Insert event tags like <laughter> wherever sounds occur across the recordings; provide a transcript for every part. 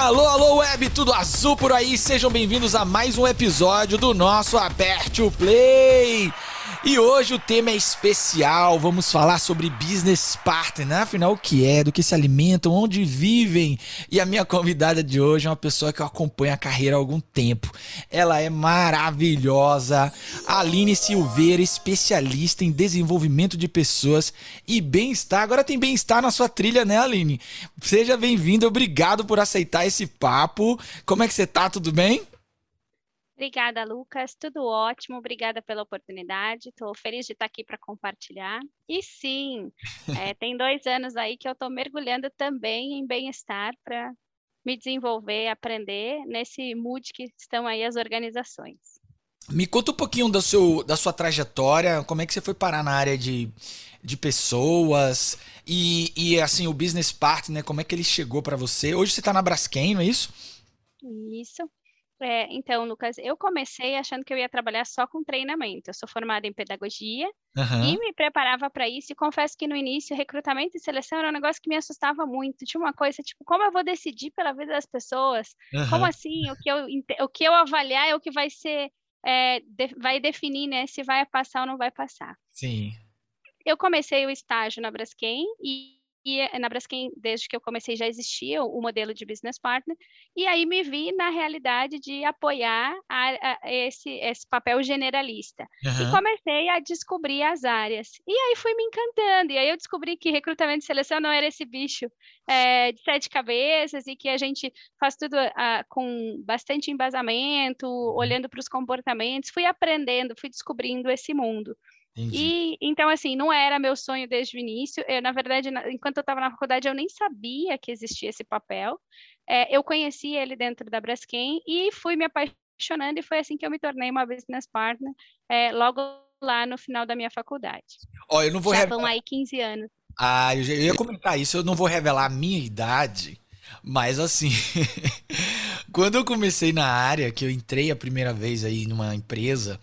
Alô, alô, web, tudo azul por aí. Sejam bem-vindos a mais um episódio do nosso Aperte o Play. E hoje o tema é especial. Vamos falar sobre business partner, né? afinal o que é, do que se alimentam, onde vivem. E a minha convidada de hoje é uma pessoa que eu acompanho a carreira há algum tempo. Ela é maravilhosa. Aline Silveira, especialista em desenvolvimento de pessoas e bem-estar. Agora tem bem-estar na sua trilha, né, Aline? Seja bem-vinda. Obrigado por aceitar esse papo. Como é que você tá? Tudo bem? Obrigada, Lucas. Tudo ótimo. Obrigada pela oportunidade. Estou feliz de estar aqui para compartilhar. E sim, <laughs> é, tem dois anos aí que eu estou mergulhando também em bem-estar para me desenvolver, aprender nesse mood que estão aí as organizações. Me conta um pouquinho do seu, da sua trajetória, como é que você foi parar na área de, de pessoas e, e assim o business partner, como é que ele chegou para você? Hoje você está na Braskem, não é isso? Isso. É, então, Lucas, eu comecei achando que eu ia trabalhar só com treinamento. Eu sou formada em pedagogia uhum. e me preparava para isso. E confesso que no início, recrutamento e seleção era um negócio que me assustava muito. Tinha uma coisa tipo, como eu vou decidir pela vida das pessoas? Uhum. Como assim? O que, eu, o que eu avaliar é o que vai ser, é, de, vai definir, né, se vai passar ou não vai passar. Sim. Eu comecei o estágio na Braskem e e eh, na Braskem, desde que eu comecei, já existia o, modelo de business partner, e aí me vi na realidade de apoiar a, a esse, esse papel generalista. Uhum. E comecei a descobrir as áreas. E aí fui me encantando, e aí eu descobri que recrutamento e seleção não era esse bicho é, de sete cabeças, e que a gente faz tudo uh, com bastante embasamento, uhum. olhando para os comportamentos, fui aprendendo, fui descobrindo esse mundo. Entendi. E então, assim, não era meu sonho desde o início. Eu, na verdade, na, enquanto eu estava na faculdade, eu nem sabia que existia esse papel. É, eu conheci ele dentro da Braskem e fui me apaixonando, e foi assim que eu me tornei uma business partner, é, logo lá no final da minha faculdade. Ó, eu não vou Já revelar... vão aí 15 anos. Ah, eu, ia comentar isso, eu não vou revelar a minha idade, mas assim, <laughs> quando eu comecei na área, que eu entrei a primeira vez aí numa empresa,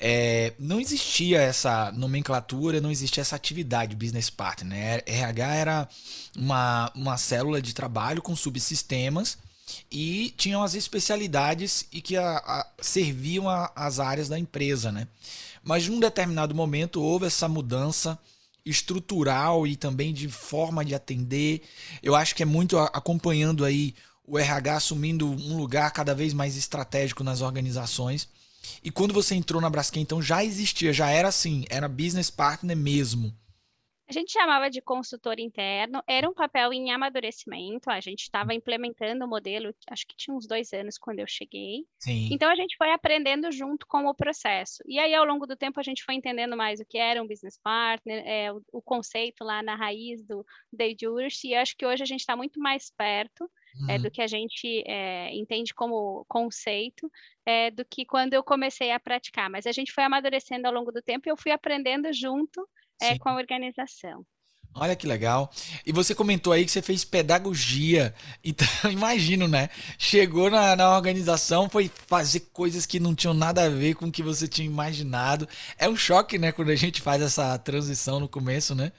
é, não existia essa nomenclatura, não existia essa atividade business partner. Né? RH era uma, uma célula de trabalho com subsistemas e tinham as especialidades e que a, a, serviam às áreas da empresa. Né? Mas num determinado momento houve essa mudança estrutural e também de forma de atender. Eu acho que é muito acompanhando aí o RH assumindo um lugar cada vez mais estratégico nas organizações e quando você entrou na Braskem, então já existia, já era assim, era business partner mesmo. A gente chamava de consultor interno, era um papel em amadurecimento, a gente estava implementando o modelo, acho que tinha uns dois anos quando eu cheguei. Sim. Então a gente foi aprendendo junto com o processo. E aí, ao longo do tempo, a gente foi entendendo mais o que era um business partner, é, o, o conceito lá na raiz do Dave Ursh, e acho que hoje a gente está muito mais perto uhum. é, do que a gente é, entende como conceito, é, do que quando eu comecei a praticar. Mas a gente foi amadurecendo ao longo do tempo e eu fui aprendendo junto é, com a organização. Olha que legal. E você comentou aí que você fez pedagogia. Então, <laughs> imagino, né? Chegou na, na organização, foi fazer coisas que não tinham nada a ver com o que você tinha imaginado. É um choque, né? Quando a gente faz essa transição no começo, né?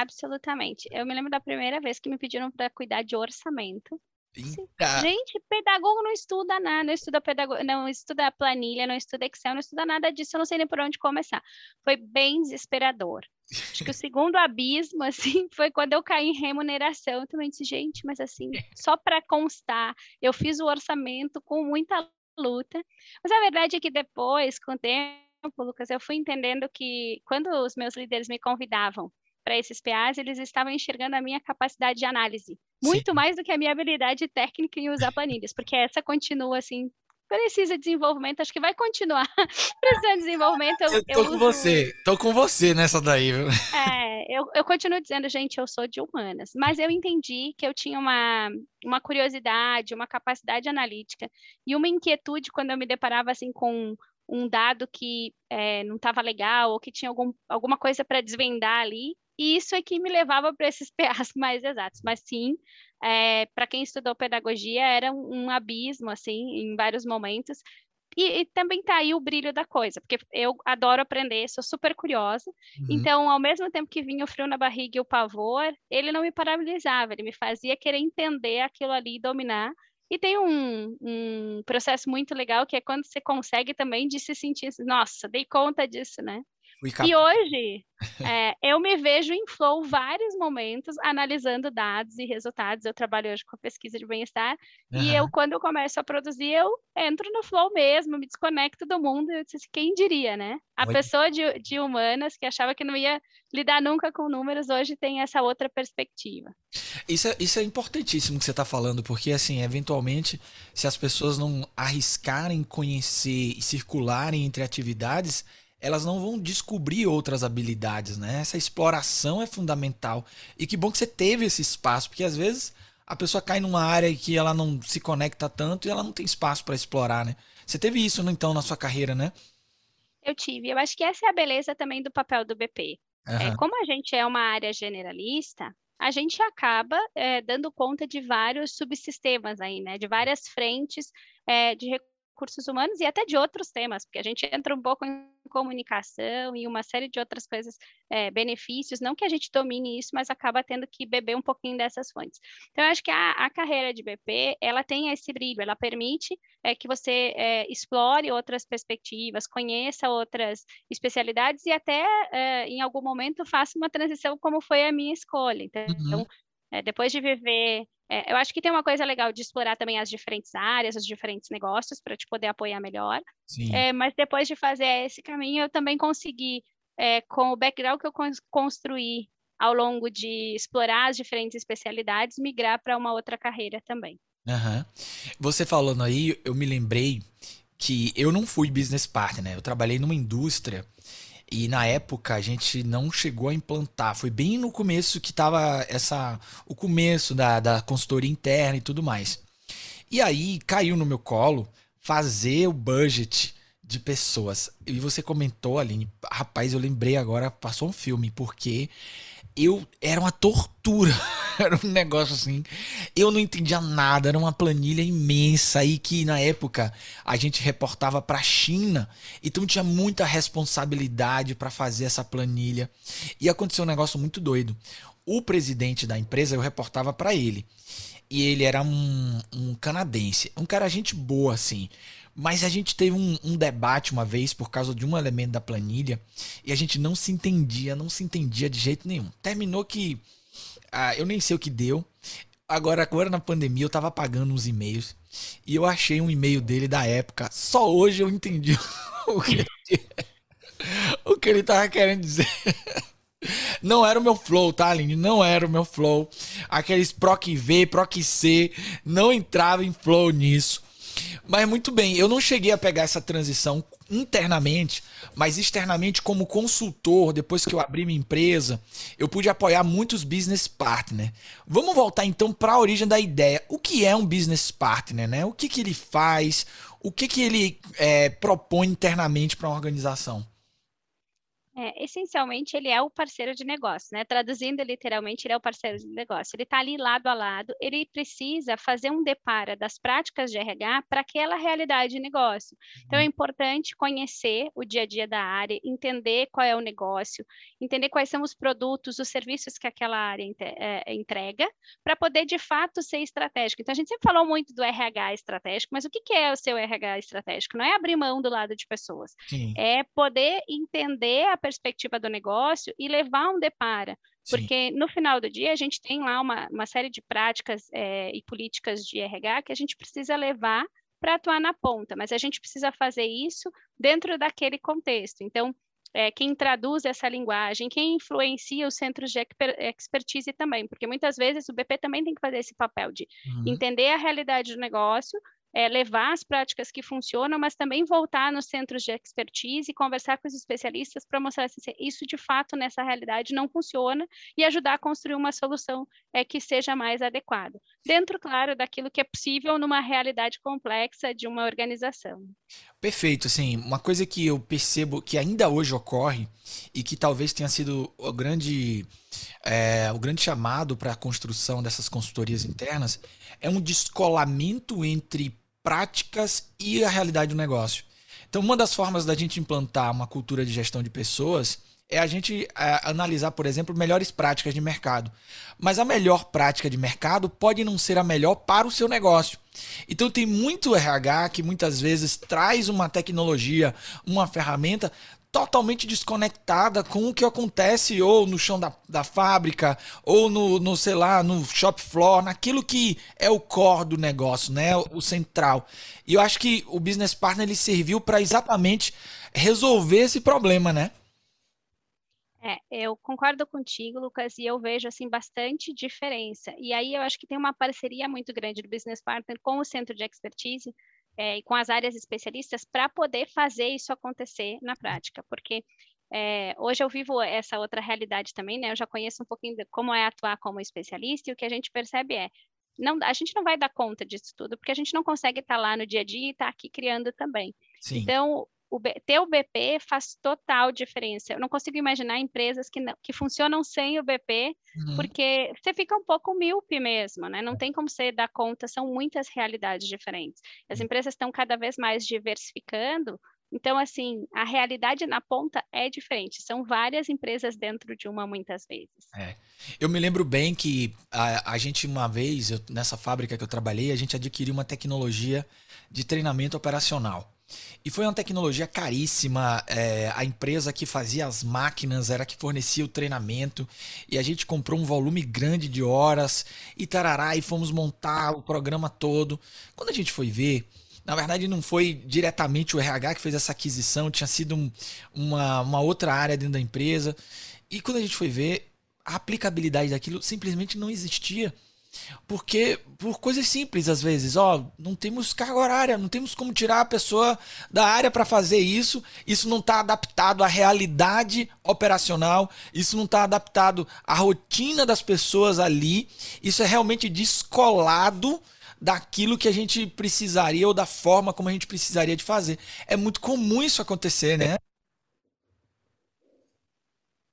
Absolutamente. Eu me lembro da primeira vez que me pediram para cuidar de orçamento. Eita. Gente, pedagogo não estuda nada, não estuda pedagogo, não estuda planilha, não estuda Excel, não estuda nada disso, eu não sei nem por onde começar. Foi bem desesperador. Acho que o segundo abismo, <laughs> assim, foi quando eu caí em remuneração. Eu também disse, gente, mas assim, só para constar, eu fiz o orçamento com muita luta. Mas a verdade é que depois, com o tempo, Lucas, eu fui entendendo que quando os meus líderes me convidavam para esses PAs, eles estavam enxergando a minha capacidade de análise, muito Sim. mais do que a minha habilidade técnica em usar planilhas, porque essa continua assim, precisa de desenvolvimento, acho que vai continuar <laughs> precisando de desenvolvimento. Eu, eu tô eu com uso... você, tô com você nessa daí, viu? É, eu, eu continuo dizendo, gente, eu sou de humanas, mas eu entendi que eu tinha uma, uma curiosidade, uma capacidade analítica e uma inquietude quando eu me deparava assim com um dado que é, não estava legal ou que tinha algum, alguma coisa para desvendar ali, e isso é que me levava para esses <laughs> PAs mais exatos. Mas sim, é, para quem estudou pedagogia, era um, um abismo, assim, em vários momentos. e, e, também tá aí o brilho da coisa, porque eu adoro aprender, sou super curiosa. Uhum. Então, ao mesmo tempo que vinha o frio na barriga e o pavor, ele não me paralisava, ele me fazia querer entender aquilo ali e dominar. E tem um, um processo muito legal que é quando você consegue também de se sentir, assim, nossa, dei conta disso, né? E hoje é, eu me vejo em flow vários momentos analisando dados e resultados. Eu trabalho hoje com pesquisa de bem-estar uhum. e eu, quando eu começo a produzir, eu entro no flow mesmo, me desconecto do mundo. Eu disse, quem diria, né? A Oi. pessoa de, de humanas que achava que não ia lidar nunca com números, hoje tem essa outra perspectiva. Isso é, isso é importantíssimo que você está falando, porque, assim, eventualmente, se as pessoas não arriscarem conhecer e circularem entre atividades elas não vão descobrir outras habilidades, né? Essa exploração é fundamental. E que bom que você teve esse espaço, porque às vezes a pessoa cai numa área que ela não se conecta tanto e ela não tem espaço para explorar, né? Você teve isso, então, na sua carreira, né? Eu tive. Eu acho que essa é a beleza também do papel do BP. Uhum. É, como a gente é uma área generalista, a gente acaba é, dando conta de vários subsistemas aí, né? De várias frentes é, de recursos humanos e até de outros temas, porque a gente entra um pouco em comunicação e uma série de outras coisas, é, benefícios, não que a gente domine isso, mas acaba tendo que beber um pouquinho dessas fontes. Então, eu acho que a, a carreira de BP, ela tem esse brilho, ela permite é, que você é, explore outras perspectivas, conheça outras especialidades e até, é, em algum momento, faça uma transição como foi a minha escolha. Então, uhum. É, depois de viver é, eu acho que tem uma coisa legal de explorar também as diferentes áreas, os diferentes negócios, para te poder apoiar melhor. É, mas depois de fazer esse caminho, eu também consegui, é, com o background que eu construí ao longo de explorar as diferentes especialidades, migrar para uma outra carreira também. Uhum. Você falando aí, eu me lembrei que eu não fui business partner, né? Eu trabalhei numa indústria e na época a gente não chegou a implantar. Foi bem no começo que tava essa. o começo da, da consultoria interna e tudo mais. E aí caiu no meu colo fazer o budget de pessoas. E você comentou, Aline, rapaz, eu lembrei agora, passou um filme, porque eu era uma tortura. <laughs> era um negócio assim. Eu não entendia nada, era uma planilha imensa aí que na época a gente reportava para a China, então tinha muita responsabilidade para fazer essa planilha. E aconteceu um negócio muito doido. O presidente da empresa eu reportava para ele. E ele era um, um canadense, um cara gente boa assim. Mas a gente teve um, um, debate uma vez por causa de um elemento da planilha e a gente não se entendia, não se entendia de jeito nenhum. Terminou que ah, eu nem sei o que deu. Agora, agora na pandemia eu tava apagando uns e-mails e eu achei um e-mail dele da época. Só hoje eu entendi <laughs> o que, <laughs> o que ele tava querendo dizer. <laughs> Não era o meu flow, tá, Aline? Não era o meu flow. Aqueles PROC V, PROC C, não entrava em flow nisso. Mas muito bem, eu não cheguei a pegar essa transição internamente, mas externamente como consultor, depois que eu abri minha empresa, eu pude apoiar muitos business partners. Vamos voltar então para a origem da ideia. O que é um business partner, né? O que, que ele faz? O que, que ele é, propõe internamente para uma organização? É, essencialmente, ele é o parceiro de negócio, né? Traduzindo literalmente, ele é o parceiro de negócio. Ele está ali lado a lado, ele precisa fazer um depara das práticas de RH para aquela realidade de negócio. Então, é uhum. importante conhecer o dia a dia da área, entender qual é o negócio, entender quais são os produtos, os serviços que aquela área é, entrega, para poder, de fato, ser estratégico. Então, a gente sempre falou muito do RH estratégico, mas o que é o seu RH estratégico? Não é abrir mão do lado de pessoas, Sim. é poder entender a perspectiva do negócio e levar um depara. Porque Sim. no final do dia a gente tem lá uma, uma série de práticas é, e políticas de RH que a gente precisa levar para atuar na ponta, mas a gente precisa fazer isso dentro daquele contexto. Então, é, quem traduz essa linguagem, quem influencia os centros de expertise também, porque muitas vezes o BP também tem que fazer esse papel de uhum. entender a realidade do negócio, é, levar as práticas que funcionam, mas também voltar nos centros de expertise e conversar com os especialistas para mostrar se isso de fato nessa realidade não funciona e ajudar a construir uma solução é, que seja mais adequada. Dentro, claro, daquilo que é possível numa realidade complexa de uma organização. Perfeito, assim, uma coisa que eu percebo que ainda hoje ocorre e que talvez tenha sido o grande, é, o grande chamado para a construção dessas consultorias internas é um descolamento entre práticas e a realidade do negócio. Então, uma das formas da gente implantar uma cultura de gestão de pessoas é a gente é, analisar, por exemplo, melhores práticas de mercado. Mas a melhor prática de mercado pode não ser a melhor para o seu negócio. Então tem muito RH que muitas vezes traz uma tecnologia, uma ferramenta totalmente desconectada com o que acontece ou no chão da, da fábrica, ou no, no, sei lá, no shop floor, naquilo que é o core do negócio, né? O, central. E eu acho que o business partner ele serviu para exatamente resolver esse problema, né? É, eu concordo contigo, Lucas, e eu vejo assim bastante diferença. E aí eu acho que tem uma parceria muito grande do business partner com o centro de expertise é, e com as áreas especialistas para poder fazer isso acontecer na prática, porque é, hoje eu vivo essa outra realidade também, né? Eu já conheço um pouquinho de como é atuar como especialista e o que a gente percebe é não, a gente não vai dar conta disso tudo, porque a gente não consegue estar lá no dia a dia e estar aqui criando também. Sim. Então, o, ter o BP faz total diferença. Eu não consigo imaginar empresas que, não, que funcionam sem o BP, uhum. porque você fica um pouco míope mesmo, né? Não tem como você dar conta, são muitas realidades diferentes. As empresas estão cada vez mais diversificando, então, assim, a realidade na ponta é diferente. São várias empresas dentro de uma, muitas vezes. É. Eu me lembro bem que a, a gente, uma vez, eu, nessa fábrica que eu trabalhei, a gente adquiriu uma tecnologia de treinamento operacional. E foi uma tecnologia caríssima. É, a empresa que fazia as máquinas era que fornecia o treinamento. E a gente comprou um volume grande de horas e tarará, e fomos montar o programa todo. Quando a gente foi ver, na verdade não foi diretamente o RH que fez essa aquisição, tinha sido um, uma, uma outra área dentro da empresa. E quando a gente foi ver, a aplicabilidade daquilo simplesmente não existia. Porque, por coisas simples às vezes, ó, não temos carga horária, não temos como tirar a pessoa da área para fazer isso, isso não está adaptado à realidade operacional, isso não está adaptado à rotina das pessoas ali, isso é realmente descolado daquilo que a gente precisaria ou da forma como a gente precisaria de fazer. É muito comum isso acontecer, né?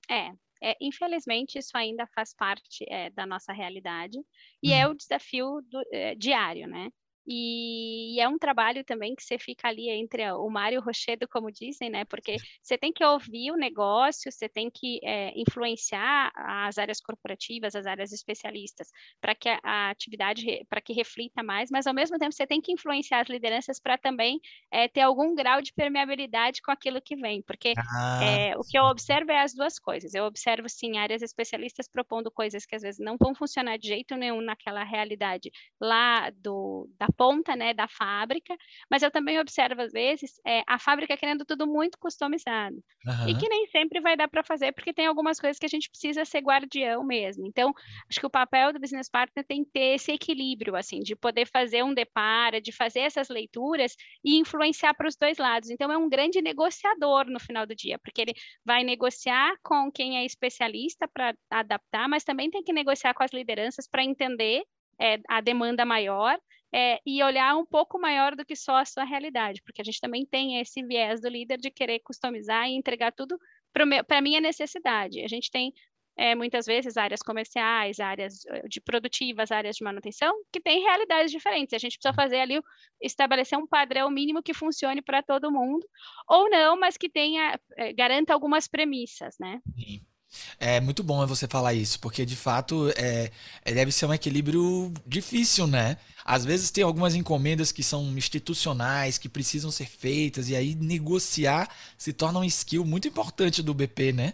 É, é, infelizmente, isso ainda faz parte é, da nossa realidade e é uhum. é o desafio do, é, diário, né? E, é um trabalho também que você fica ali entre o Mário e o Rochedo, como dizem, né? Porque você tem que ouvir o negócio, você tem que é, influenciar as áreas corporativas, as áreas especialistas, para que a, a atividade, para que reflita mais, mas ao mesmo tempo você tem que influenciar as lideranças para também é, ter algum grau de permeabilidade com aquilo que vem, porque ah, é, o que eu observo é as duas coisas. Eu observo, sim, áreas especialistas propondo coisas que às vezes não vão funcionar de jeito nenhum naquela realidade lá do, da ponta né, da fábrica, mas eu também observo, às vezes, é, a fábrica querendo tudo muito customizado. Uhum. E que nem sempre vai dar para fazer, porque tem algumas coisas que a gente precisa ser guardião mesmo. Então, acho que o papel do business partner tem que ter esse equilíbrio, assim, de poder fazer um depara, de fazer essas leituras e influenciar para os dois lados. Então, é um grande negociador no final do dia, porque ele vai negociar com quem é especialista para adaptar, mas também tem que negociar com as lideranças para entender é, a demanda maior é, e olhar um pouco maior do que só a sua realidade, porque a gente também tem esse viés do líder de querer customizar e entregar tudo para a minha necessidade. A gente tem é, muitas vezes áreas comerciais, áreas eh, de produtivas, áreas de manutenção, que têm realidades diferentes. A gente precisa fazer ali, estabelecer um padrão mínimo que funcione para todo mundo, ou não, mas que tenha, é, garanta algumas premissas, né? Sim. É muito bom você falar isso, porque de fato é, é, deve ser um equilíbrio difícil, né? Às vezes tem algumas encomendas que são institucionais, que precisam ser feitas, e aí negociar se torna um skill muito importante do BP, né?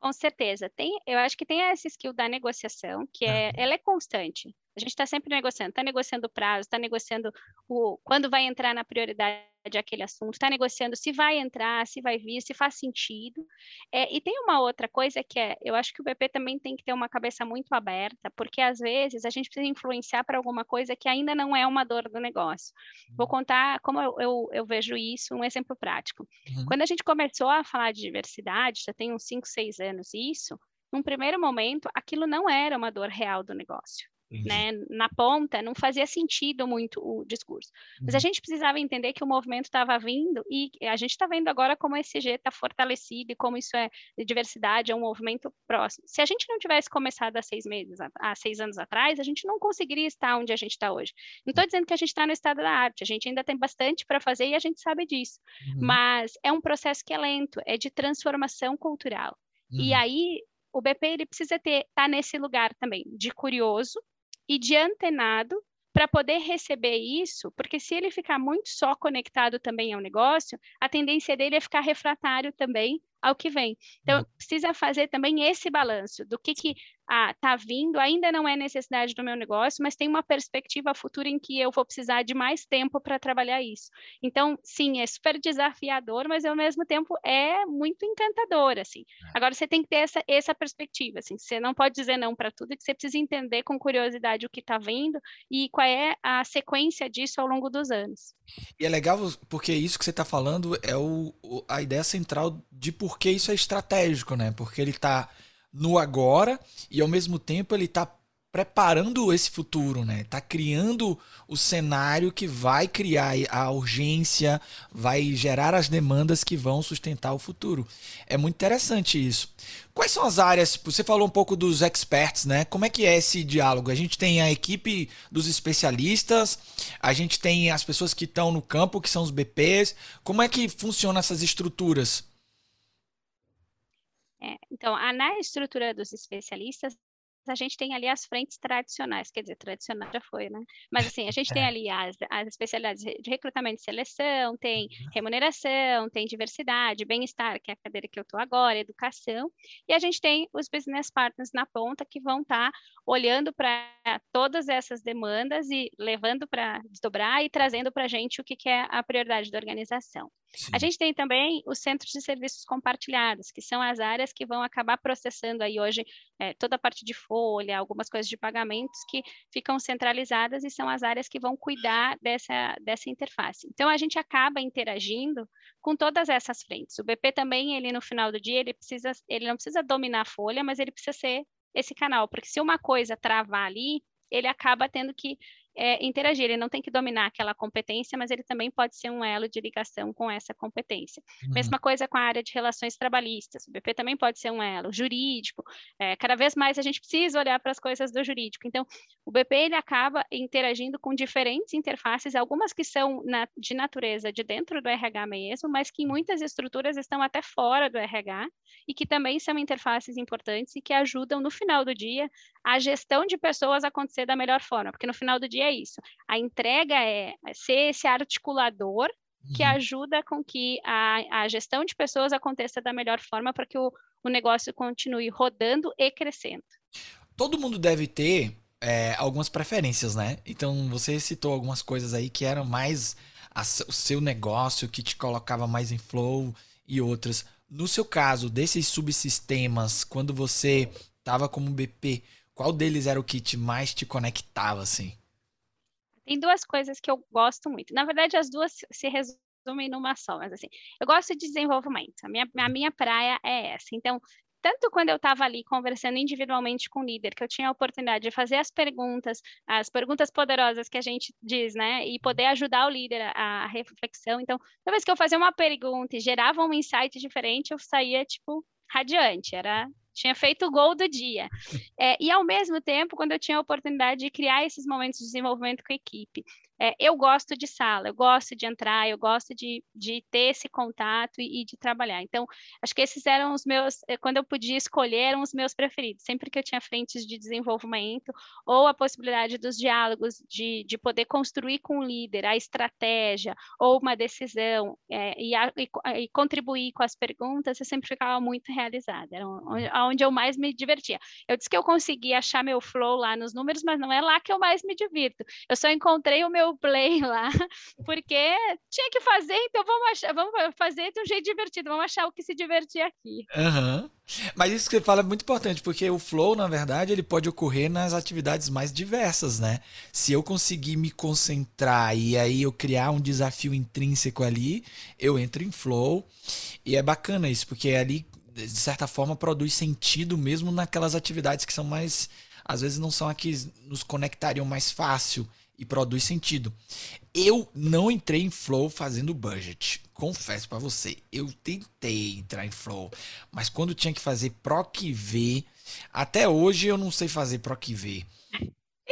Com certeza. Tem, eu acho que tem essa skill da negociação, que é, ela é constante. A gente está sempre negociando, está negociando o prazo, está negociando o quando vai entrar na prioridade aquele assunto, está negociando se vai entrar, se vai vir, se faz sentido. É, e tem uma outra coisa que é, eu acho que o BP também tem que ter uma cabeça muito aberta, porque às vezes a gente precisa influenciar para alguma coisa que ainda não é uma dor do negócio. Vou uhum. contar como eu, eu, eu vejo isso, um exemplo prático. Uhum. Quando a gente começou a falar de diversidade, já tem uns 5, 6 anos isso, num primeiro momento, aquilo não era uma dor real do negócio. Né, na ponta, não fazia sentido muito o discurso. Mas a uhum. gente precisava entender que o movimento estava vindo e a gente está vendo agora como esse G está fortalecido e como isso é diversidade, é um movimento próximo. Se a gente não tivesse começado há seis meses, há seis anos atrás, a gente não conseguiria estar onde a gente está hoje. Não estou dizendo que a gente está no estado da arte, a gente ainda tem bastante para fazer e a gente sabe disso. Uhum. Mas é um processo que é lento, é de transformação cultural. Uhum. E aí o BP ele precisa ter estar tá nesse lugar também de curioso, e de antenado para poder receber isso, porque se ele ficar muito só conectado também ao negócio, a tendência dele é ficar refratário também ao que vem. Então, uhum. precisa fazer também esse balanço do que que ah, tá vindo, ainda não é necessidade do meu negócio, mas tem uma perspectiva futura em que eu vou precisar de mais tempo para trabalhar isso. Então, sim, é super desafiador, mas ao mesmo tempo é muito encantador, assim. É. Agora você tem que ter essa, essa perspectiva, assim, você não pode dizer não para tudo, que você precisa entender com curiosidade o que está vindo e qual é a sequência disso ao longo dos anos. E é legal porque isso que você está falando é o, a ideia central de por que isso é estratégico, né? Porque ele está no agora e ao mesmo tempo ele está preparando esse futuro, né? Tá criando o cenário que vai criar a urgência, vai gerar as demandas que vão sustentar o futuro. É muito interessante isso. Quais são as áreas? Você falou um pouco dos experts, né? Como é que é esse diálogo? A gente tem a equipe dos especialistas, a gente tem as pessoas que estão no campo, que são os BPs. Como é que funcionam essas estruturas? É, então, a, na estrutura dos especialistas, a gente tem ali as frentes tradicionais, quer dizer, tradicional já foi, né? Mas assim, a gente tem é. ali as, as especialidades de recrutamento e seleção, tem uhum. remuneração, tem diversidade, bem-estar, que é a cadeira que eu estou agora, educação, e a gente tem os business partners na ponta que vão estar tá olhando para todas essas demandas e levando para desdobrar e trazendo para a gente o que, que é a prioridade da organização. Sim. A gente tem também os centros de serviços compartilhados, que são as áreas que vão acabar processando aí hoje é, toda a parte de folha, algumas coisas de pagamentos que ficam centralizadas e são as áreas que vão cuidar dessa, dessa interface. Então, a gente acaba interagindo com todas essas frentes. O BP também, ele no final do dia, ele, precisa, ele não precisa dominar a folha, mas ele precisa ser esse canal, porque se uma coisa travar ali, ele acaba tendo que é, interagir. Ele não tem que dominar aquela competência, mas ele também pode ser um elo de ligação com essa competência. Uhum. Mesma coisa com a área de relações trabalhistas. O BP também pode ser um elo jurídico. É, cada vez mais a gente precisa olhar para as coisas do jurídico. Então, o BP ele acaba interagindo com diferentes interfaces, algumas que são na, de natureza de dentro do RH mesmo, mas que em muitas estruturas estão até fora do RH e que também são interfaces importantes e que ajudam no final do dia a gestão de pessoas acontecer da melhor forma, porque no final do dia é isso. A entrega é, ser esse articulador que uhum. ajuda com que a, a gestão de pessoas aconteça da melhor forma para que o, o negócio continue rodando e crescendo. Todo mundo deve ter é, algumas preferências, né? Então você citou algumas coisas aí que eram mais a, o seu negócio, que te colocava mais em flow e outras. No seu caso, desses subsistemas, quando você estava como BP, qual deles era o que te mais te conectava, assim? Tem duas coisas que eu gosto muito. Na verdade, as duas se resumem numa só, mas assim, eu gosto de desenvolvimento. A minha, a minha praia é essa. Então, tanto quando eu estava ali conversando individualmente com o líder, que eu tinha a oportunidade de fazer as perguntas, as perguntas poderosas que a gente diz, né, e poder ajudar o líder a, a reflexão. Então, toda vez que eu fazia uma pergunta e gerava um insight diferente, eu saía, tipo, radiante. Era tinha feito o gol do dia. <laughs> É, e ao mesmo tempo, quando eu tinha a oportunidade de criar esses momentos de desenvolvimento com a equipe, é, eu gosto de sala, eu gosto de entrar, eu gosto de, de ter esse contato e, e, de trabalhar. Então, acho que esses eram os meus, eh, quando eu podia escolher, eram os meus preferidos. Sempre que eu tinha frentes de desenvolvimento ou a possibilidade dos diálogos, de, de poder construir com o líder a estratégia ou uma decisão é, e, a, e, e, contribuir com as perguntas, eu sempre ficava muito realizada. Era onde, onde eu mais me divertia. Eu disse que eu consegui achar meu flow lá nos números, mas não é lá que eu mais me divirto. Eu só encontrei o meu meu play <laughs> lá, porque tinha que fazer, então vamos, achar, vamos fazer de um jeito divertido, vamos achar o que se divertir aqui. Uhum. Mas isso que você fala é muito importante, porque o flow, na verdade, ele pode ocorrer nas atividades mais diversas, né? Se eu conseguir me concentrar e aí eu criar um desafio intrínseco ali, eu entro em flow. E é bacana isso, porque ali, de certa forma, produz sentido mesmo naquelas atividades que são mais às vezes não são aqui nos conectariam mais fácil e produz sentido. Eu não entrei em flow fazendo budget. Confesso para você, eu tentei entrar em flow, mas quando tinha que fazer proc v, até hoje eu não sei fazer proc v.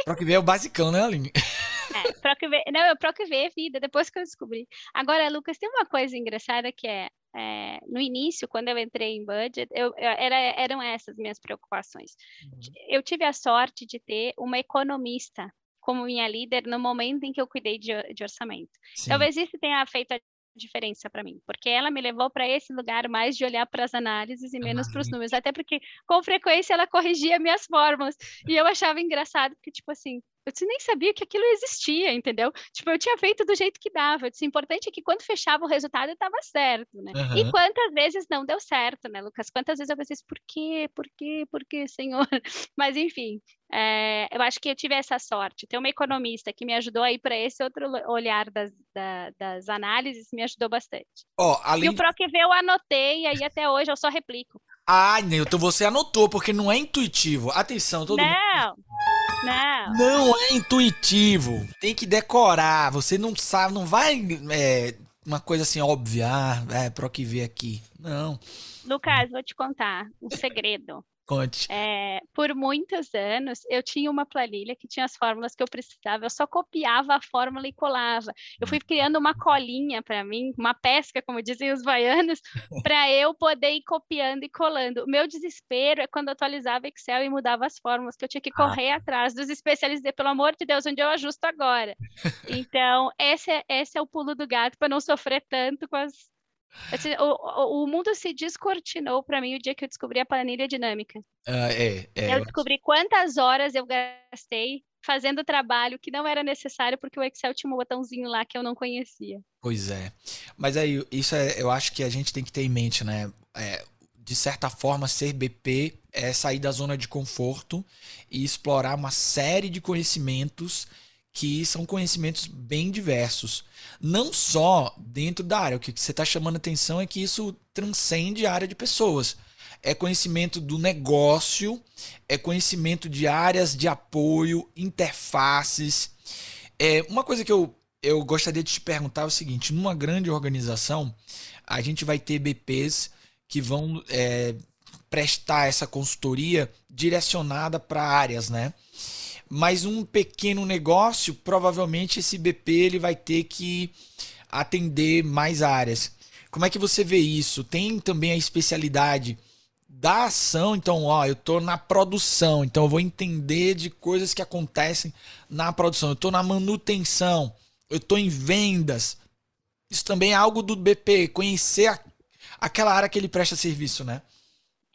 Proc v é o basicão, né, Aline? É, proc v, não, proc v é vida, depois que eu descobri. Agora, Lucas, tem uma coisa engraçada que é, é, no início, quando eu entrei em budget, eu, eu, era, eram essas minhas preocupações. Uhum. Eu tive a sorte de ter uma economista como minha líder no momento em que eu cuidei de, de orçamento. Sim. Talvez isso tenha feito a diferença para mim, porque ela me levou para esse lugar mais de olhar para as análises e menos para os números, até porque com frequência ela corrigia minhas fórmulas e eu achava engraçado porque tipo assim, eu nem sabia que aquilo existia, entendeu? Tipo, eu tinha feito do jeito que dava. Eu disse, o importante é que quando fechava o resultado estava certo, né? Uhum. E quantas vezes não deu certo, né, Lucas? Quantas vezes eu pensei, por quê? Por quê? Por quê, senhor? <laughs> Mas, enfim, é, eu acho que eu tive essa sorte. Ter uma economista que me ajudou a ir para esse outro olhar das, da, das análises me ajudou bastante. Oh, além... E o PROCV eu anotei, e aí até hoje eu só replico. Ah, Newton, você anotou, porque não é intuitivo. Atenção, todo não. mundo. Não. Não é intuitivo. Tem que decorar. Você não sabe, não vai. É, uma coisa assim óbvia. Ah, é, pro que ver aqui. Não. Lucas, vou te contar um segredo. Conte. É, por muitos anos, eu tinha uma planilha que tinha as fórmulas que eu precisava, eu só copiava a fórmula e colava. Eu fui criando uma colinha para mim, uma pesca, como dizem os baianos, <laughs> para eu poder ir copiando e colando. O meu desespero é quando eu atualizava Excel e mudava as fórmulas, que eu tinha que ah. correr ah. atrás dos especialistas, pelo amor de Deus, onde eu ajusto agora. <laughs> Então, esse é, esse é o pulo do gato para não sofrer tanto com as o, o, mundo se descortinou para mim o dia que eu descobri a planilha dinâmica. Ah, é, é, eu descobri quantas horas eu gastei fazendo trabalho que não era necessário porque o Excel tinha um botãozinho lá que eu não conhecia. Pois é. Mas aí, isso é, eu acho que a gente tem que ter em mente, né? É, de certa forma, ser BP é sair da zona de conforto e explorar uma série de conhecimentos que são conhecimentos bem diversos. Não só dentro da área. O que você está chamando atenção é que isso transcende a área de pessoas. É conhecimento do negócio, é conhecimento de áreas de apoio, interfaces. É, uma coisa que eu, eu gostaria de te perguntar é o seguinte: numa grande organização, a gente vai ter BPs que vão é, prestar essa consultoria direcionada para áreas, né? Mas um pequeno negócio, provavelmente esse BP ele vai ter que atender mais áreas. Como é que você vê isso? Tem também a especialidade da ação, então, ó, eu tô na produção, então eu vou entender de coisas que acontecem na produção. Eu tô na manutenção, eu tô em vendas. Isso também é algo do BP, conhecer a, aquela área que ele presta serviço, né?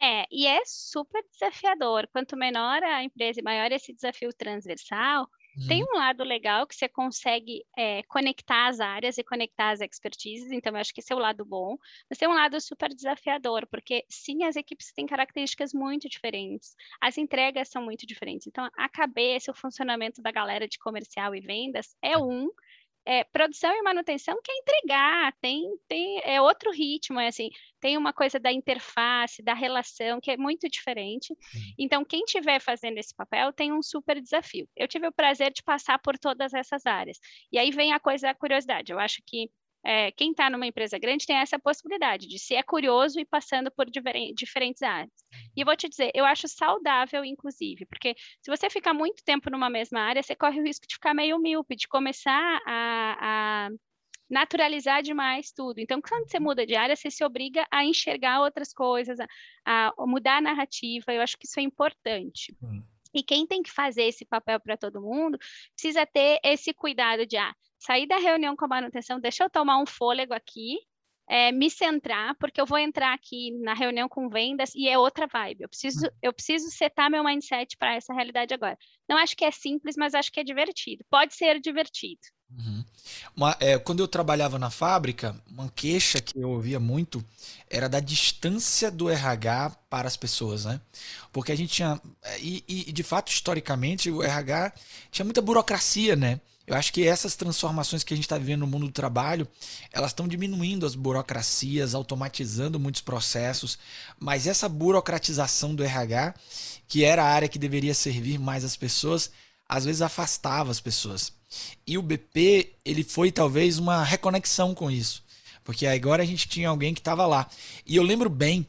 É, e é super desafiador. Quanto menor a empresa e maior esse desafio transversal, uhum. tem um lado legal que você consegue é, conectar as áreas e conectar as expertises, então eu acho que esse é o lado bom, mas tem um lado super desafiador, porque sim, as equipes têm características muito diferentes, as entregas são muito diferentes, então a cabeça, o funcionamento da galera de comercial e vendas é um, é, produção e manutenção quer entregar, tem, tem é outro ritmo, é assim, tem uma coisa da interface, da relação, que é muito diferente. Então, quem estiver fazendo esse papel tem um super desafio. Eu tive o prazer de passar por todas essas áreas. E aí vem a coisa, a curiosidade. Eu acho que é, quem está numa empresa grande tem essa possibilidade de ser curioso e passando por diferentes áreas. E eu vou te dizer, eu acho saudável, inclusive, porque se você ficar muito tempo numa mesma área, você corre o risco de ficar meio míope, de começar a, a naturalizar demais tudo. Então, quando você muda de área, você se obriga a enxergar outras coisas, a, a mudar a narrativa. Eu acho que isso é importante. Hum. E quem tem que fazer esse papel para todo mundo precisa ter esse cuidado de ah, sair da reunião com a manutenção, deixa eu tomar um fôlego aqui, é, me centrar, porque eu vou entrar aqui na reunião com vendas e é outra vibe. Eu preciso, hum. eu preciso setar meu mindset para essa realidade agora. Não acho que é simples, mas acho que é divertido. Pode ser divertido. Uhum. Uma, é, quando eu trabalhava na fábrica, uma queixa que eu ouvia muito era da distância do RH para as pessoas, né? Porque a gente tinha. E, e de fato, historicamente, o RH tinha muita burocracia, né? Eu acho que essas transformações que a gente está vivendo no mundo do trabalho, elas estão diminuindo as burocracias, automatizando muitos processos, mas essa burocratização do RH, que era a área que deveria servir mais as pessoas, às vezes afastava as pessoas. E o BP, ele foi talvez uma reconexão com isso, porque agora a gente tinha alguém que estava lá. E eu lembro bem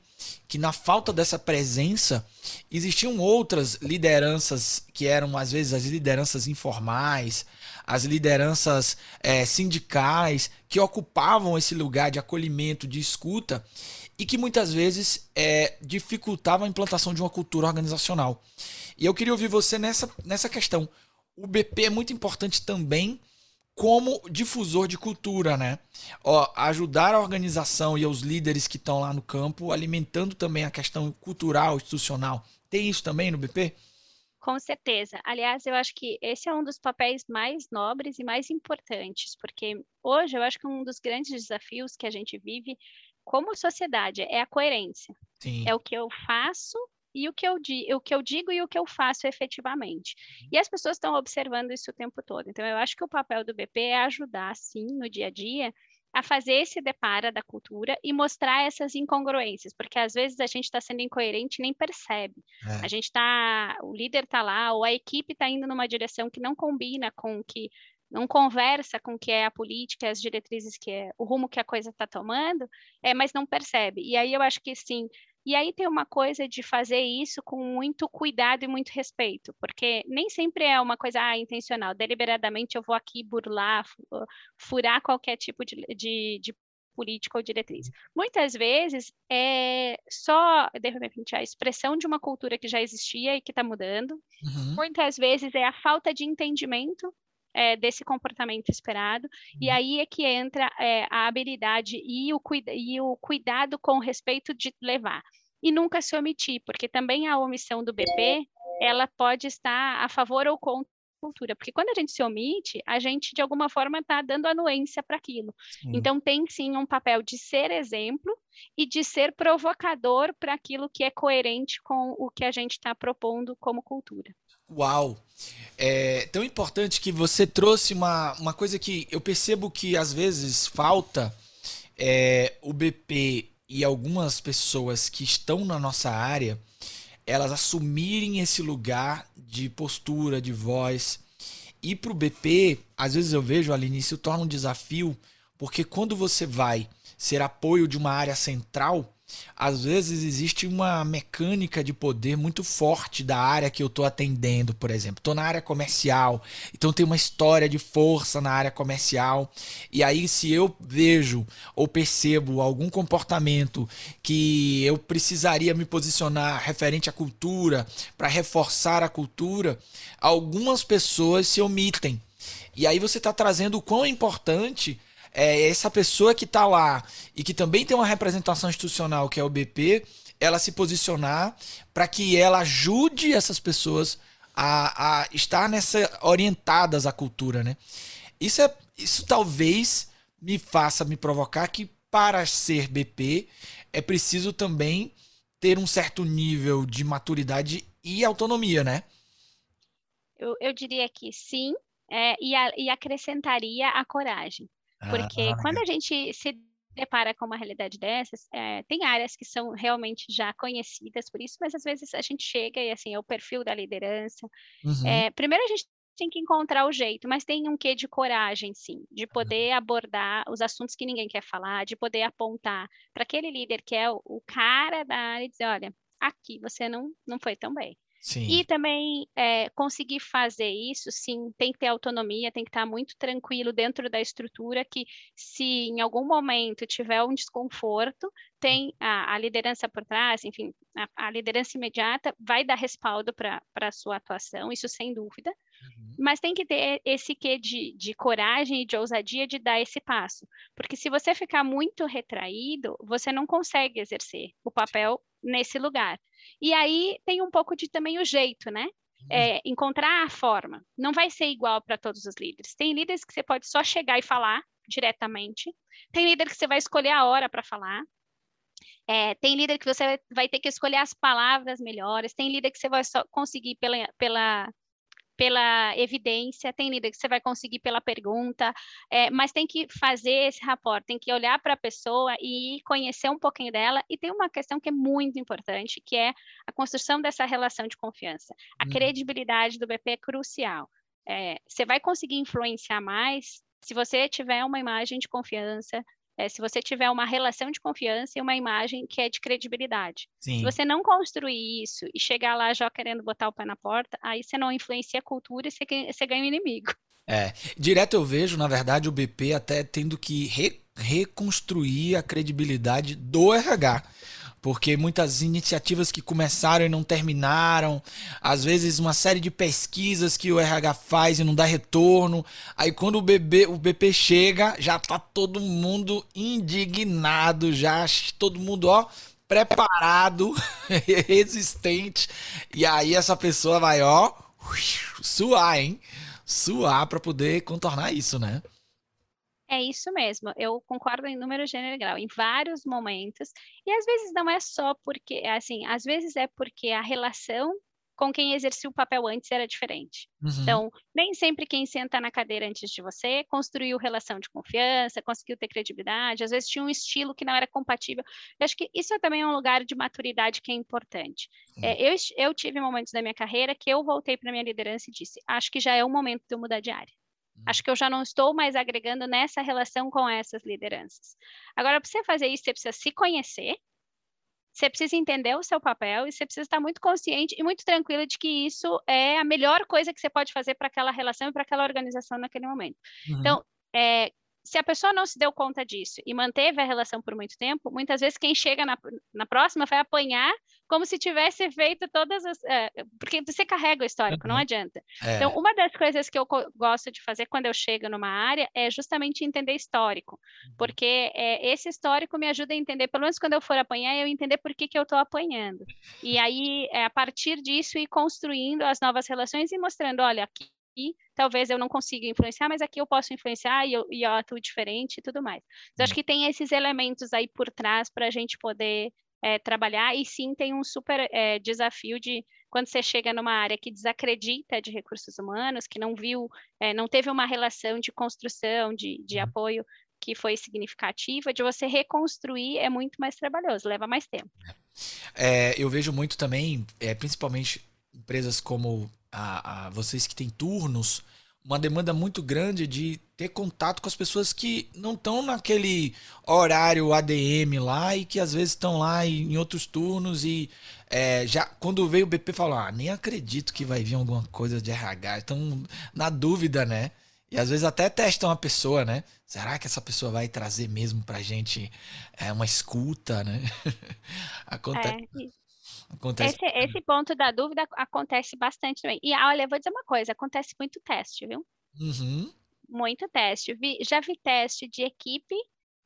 que na falta dessa presença existiam outras lideranças que eram às vezes as lideranças informais, as lideranças é, sindicais que ocupavam esse lugar de acolhimento, de escuta e que muitas vezes é, dificultavam a implantação de uma cultura organizacional. E eu queria ouvir você nessa, nessa questão. O BP é muito importante também como difusor de cultura, né? Ó, ajudar a organização e os líderes que estão lá no campo, alimentando também a questão cultural, institucional. Tem isso também no BP? Com certeza. Aliás, eu acho que esse é um dos papéis mais nobres e mais importantes, porque hoje eu acho que um dos grandes desafios que a gente vive como sociedade é a coerência. Sim. É o que eu faço e o que eu, o que eu digo e o que eu faço efetivamente. Uhum. E as pessoas estão observando isso o tempo todo. Então, eu acho que o papel do BP é ajudar, sim, no dia a dia, a fazer esse depara da cultura e mostrar essas incongruências, porque às vezes a gente está sendo incoerente e nem percebe. É. A gente está, o líder está lá, ou a equipe está indo numa direção que não combina com o que não conversa com o que é a política, as diretrizes que é o rumo que a coisa está tomando, é, mas não percebe. E aí eu acho que sim, e aí tem uma coisa de fazer isso com muito cuidado e muito respeito, porque nem sempre é uma coisa ah, intencional. Deliberadamente eu vou aqui burlar, furar qualquer tipo de, de, de política ou diretriz. Muitas vezes é só, de repente, a expressão de uma cultura que já existia e que está mudando. Uhum. Muitas vezes é a falta de entendimento é, desse comportamento esperado, e uhum. aí é que entra é, a habilidade e o, e o cuidado com respeito de levar. E nunca se omitir, porque também a omissão do BP, ela pode estar a favor ou contra a cultura, porque quando a gente se omite, a gente de alguma forma está dando anuência para aquilo. Sim. Então tem sim um papel de ser exemplo e de ser provocador para aquilo que é coerente com o que a gente está propondo como cultura. Uau! É tão importante que você trouxe uma, uma coisa que eu percebo que às vezes falta é, o BP e algumas pessoas que estão na nossa área elas assumirem esse lugar de postura, de voz. E para o BP, às vezes eu vejo, Aline, isso torna um desafio, porque quando você vai ser apoio de uma área central, às vezes existe uma mecânica de poder muito forte da área que eu estou atendendo, por exemplo. Estou na área comercial, então tem uma história de força na área comercial. E aí, se eu vejo ou percebo algum comportamento que eu precisaria me posicionar referente à cultura, para reforçar a cultura, algumas pessoas se omitem. E aí você está trazendo o quão importante é, essa pessoa que está lá e que também tem uma representação institucional, que é o BP, ela se posicionar para que ela ajude essas pessoas a, a estar nessa orientadas à cultura, né? Isso é isso talvez me faça me provocar que para ser BP é preciso também ter um certo nível de maturidade e autonomia, né? Eu, eu diria que sim, é, e, a, e acrescentaria a coragem. Porque ah, quando a gente se depara com uma realidade dessas, é, tem áreas que são realmente já conhecidas por isso, mas às vezes a gente chega e assim, é o perfil da liderança. Uhum. É, primeiro a gente tem que encontrar o jeito, mas tem um quê de coragem, sim, de poder abordar os assuntos que ninguém quer falar, de poder apontar para aquele líder que é o, o cara da área e dizer, olha, aqui você não, não foi tão bem. Sim. E também é, conseguir fazer isso, sim, tem que ter autonomia, tem que estar muito tranquilo dentro da estrutura, que se em algum momento tiver um desconforto, tem a, a liderança por trás, enfim, a, a, liderança imediata vai dar respaldo para a sua atuação, isso sem dúvida, uhum. mas tem que ter esse quê de, de coragem e de ousadia de dar esse passo, porque se você ficar muito retraído, você não consegue exercer o papel nesse lugar. E aí tem um pouco de também o jeito, né? Uhum. É, encontrar a forma. Não vai ser igual para todos os líderes. Tem líderes que você pode só chegar e falar diretamente. Tem líder que você vai escolher a hora para falar. É, tem líder que você vai ter que escolher as palavras melhores. Tem líder que você vai só conseguir pela, pela pela evidência, tem líder que você vai conseguir pela pergunta, é, mas tem que fazer esse rapport, tem que olhar para a pessoa e conhecer um pouquinho dela. E tem uma questão que é muito importante, que é a construção dessa relação de confiança. A uhum. credibilidade do BP é crucial. É, você vai conseguir influenciar mais se você tiver uma imagem de confiança, é, se você tiver uma relação de confiança e uma imagem que é de credibilidade. Sim. Se você não construir isso e chegar lá já querendo botar o pé na porta, aí você não influencia a cultura e você, você ganha um inimigo. É, direto eu vejo, na verdade, o BP até tendo que re, reconstruir a credibilidade do RH porque muitas iniciativas que começaram e não terminaram, às vezes uma série de pesquisas que o RH faz e não dá retorno. Aí quando o BP, o BP chega, já tá todo mundo indignado, já todo mundo, ó, preparado, <laughs> resistente. E aí essa pessoa vai, ó, suar, hein? Suar para poder contornar isso, né? É isso mesmo, eu concordo em número, gênero e grau, em vários momentos, e às vezes não é só porque, assim, às vezes é porque a relação com quem exercia o papel antes era diferente. Uhum. Então, nem sempre quem senta na cadeira antes de você construiu relação de confiança, conseguiu ter credibilidade, às vezes tinha um estilo que não era compatível. Eu acho que isso também é um lugar de maturidade que é importante. É, eu, eu tive momentos da minha carreira que eu voltei para minha liderança e disse: acho que já é o momento de eu mudar de área. Acho que eu já não estou mais agregando nessa relação com essas lideranças. Agora, para você fazer isso, você precisa se conhecer, você precisa entender o seu papel e você precisa estar muito consciente e muito tranquila de que isso é a melhor coisa que você pode fazer para aquela relação e para aquela organização naquele momento. Uhum. Então, é, se a pessoa não se deu conta disso e manteve a relação por muito tempo, muitas vezes quem chega na, na próxima vai apanhar como se tivesse feito todas as. É, porque você carrega o histórico, uhum. não adianta. É. Então, uma das coisas que eu gosto de fazer quando eu chego numa área é justamente entender histórico, uhum. porque é, esse histórico me ajuda a entender, pelo menos quando eu for apanhar, eu entender por que, que eu estou apanhando. E aí, é, a partir disso, ir construindo as novas relações e mostrando: olha, aqui aqui talvez eu não consiga influenciar, mas aqui eu posso influenciar e eu, e eu atuo diferente e tudo mais. Então, acho hum. que tem esses elementos aí por trás para a gente poder é, trabalhar, e sim tem um super é, desafio de quando você chega numa área que desacredita de recursos humanos, que não viu, é, não teve uma relação de construção, de, de uhum. apoio que foi significativa, de você reconstruir é muito mais trabalhoso, leva mais tempo. É, eu vejo muito também, é, principalmente empresas como a, a vocês que têm turnos, uma demanda muito grande de ter contato com as pessoas que não estão naquele horário ADM lá e que às vezes estão lá em outros turnos e é, já quando veio o BP falou, ah, nem acredito que vai vir alguma coisa de RH, estão na dúvida, né? E às vezes até testam a pessoa, né? Será que essa pessoa vai trazer mesmo pra gente é, uma escuta, né? <laughs> Acontece. É, Acontece. Esse, esse ponto da dúvida acontece bastante também. E olha, eu vou dizer uma coisa: acontece muito teste, viu? Uhum. Muito teste. Vi, já vi teste de equipe,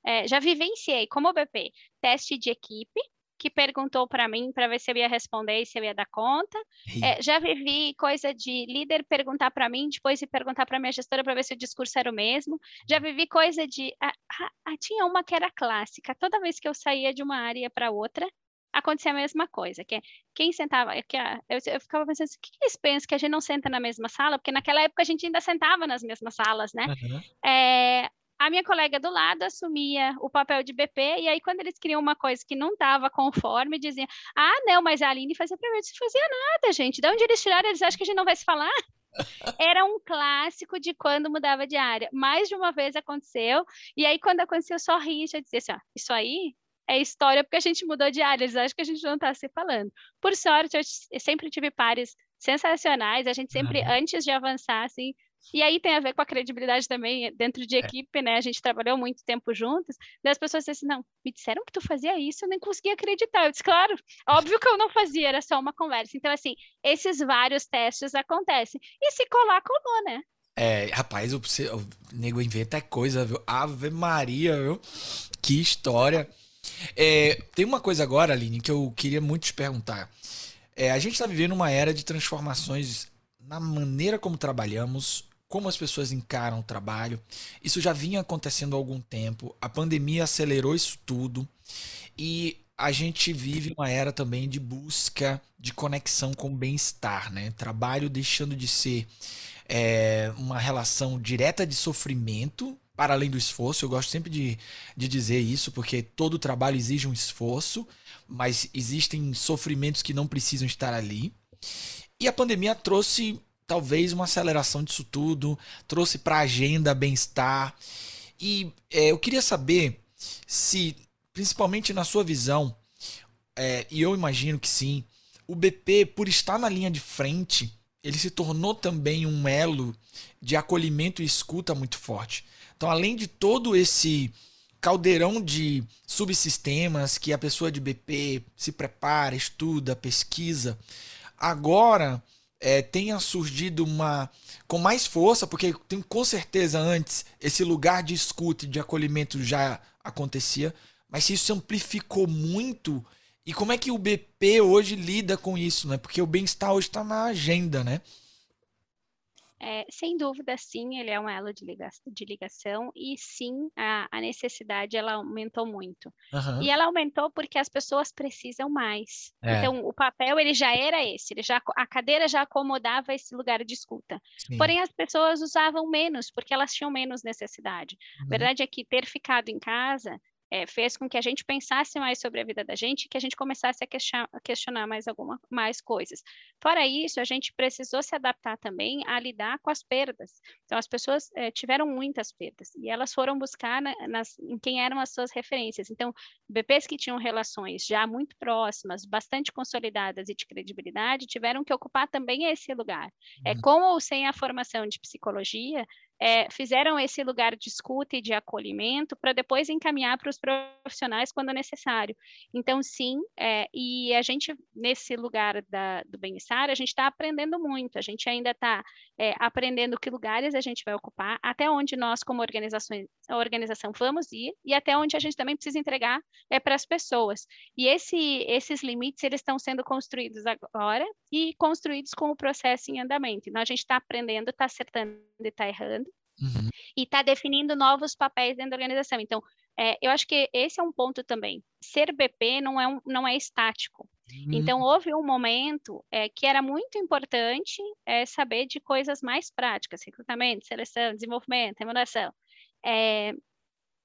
é, já vivenciei como BP, teste de equipe, que perguntou para mim para ver se eu ia responder e se eu ia dar conta. É, já vivi coisa de líder perguntar para mim, depois de perguntar para minha gestora para ver se o discurso era o mesmo. Já vivi coisa de. Ah, ah, tinha uma que era clássica. Toda vez que eu saía de uma área para outra, acontecia a mesma coisa, que quem sentava, que eu, eu ficava pensando assim, o que, que eles pensam que a gente não senta na mesma sala? Porque naquela época a gente ainda sentava nas mesmas salas, né? Uhum. É, a minha colega do lado assumia o papel de BP, e aí quando eles queriam uma coisa que não estava conforme, diziam, ah, não, mas a Aline fazia mim, não fazia nada, gente, de onde eles tiraram, eles acham que a gente não vai se falar? <laughs> Era um clássico de quando mudava de área. Mais de uma vez aconteceu, e aí quando aconteceu, eu só ria e dizia assim, ó, isso aí é história porque a gente mudou de área, eles acham que a gente não está se falando. Por sorte, eu sempre tive pares sensacionais, a gente sempre, uhum. antes de avançar, assim, e aí tem a ver com a credibilidade também dentro de é. equipe, né? A gente trabalhou muito tempo juntos, e as pessoas dizem assim, não, me disseram que tu fazia isso, eu nem conseguia acreditar. Eu disse, claro, óbvio que eu não fazia, era só uma conversa. Então, assim, esses vários testes acontecem. E se colar, colou, né? É, rapaz, o, o nego inventa coisa, viu? Ave Maria, viu? Que história. É, tem uma coisa agora, Aline, que eu queria muito te perguntar. É, a gente está vivendo uma era de transformações na maneira como trabalhamos, como as pessoas encaram o trabalho. Isso já vinha acontecendo há algum tempo. A pandemia acelerou isso tudo. E a gente vive uma era também de busca de conexão com o bem-estar, né? Trabalho deixando de ser é, uma relação direta de sofrimento para além do esforço. Eu gosto sempre de, de dizer isso, porque todo trabalho exige um esforço, mas existem sofrimentos que não precisam estar ali. E a pandemia trouxe talvez uma aceleração disso tudo, trouxe para a agenda bem-estar. E é, eu queria saber se, principalmente na sua visão, é, e eu imagino que sim, o BP, por estar na linha de frente, ele se tornou também um elo de acolhimento e escuta muito forte. Então, além de todo esse caldeirão de subsistemas que a pessoa de BP se prepara, estuda, pesquisa, agora é, tenha surgido uma com mais força, porque tem com certeza antes esse lugar de escuta e de acolhimento já acontecia, mas se isso amplificou muito, e como é que o BP hoje lida com isso, né? Porque o bem-estar hoje está na agenda, né? É, sem dúvida, sim, ele é um elo de, liga de ligação e sim, a, a, necessidade ela aumentou muito. Uhum. E ela aumentou porque as pessoas precisam mais. É. Então, o papel ele já era esse, ele já, a cadeira já acomodava esse lugar de escuta. Sim. Porém, as pessoas usavam menos porque elas tinham menos necessidade. Uhum. A verdade é que ter ficado em casa é, fez com que a gente pensasse mais sobre a vida da gente, que a gente começasse a questionar, a questionar mais alguma mais coisas. Fora isso, a gente precisou se adaptar também a lidar com as perdas. Então, as pessoas é, tiveram muitas perdas e elas foram buscar na, nas, em quem eram as suas referências. Então, BPs que tinham relações já muito próximas, bastante consolidadas e de credibilidade, tiveram que ocupar também esse lugar. É, uhum. com ou sem a formação de psicologia, é, fizeram esse lugar de escuta e de acolhimento para depois encaminhar para os profissionais quando necessário. Então, sim, é, e a gente, nesse lugar da, do bem-estar, a gente está aprendendo muito, a gente ainda está é, aprendendo que lugares a gente vai ocupar, até onde nós, como organização, vamos ir e até onde a gente também precisa entregar é, para as pessoas. E esse, esses limites, eles estão sendo construídos agora e construídos com o processo em andamento. Então, a gente está aprendendo, está acertando e está errando, Uhum. E está definindo novos papéis dentro da organização. Então, é, eu acho que esse é um ponto também. Ser BP não é, um, não é estático. Uhum. Então, houve um momento é, que era muito importante é, saber de coisas mais práticas, recrutamento, seleção, desenvolvimento, remuneração.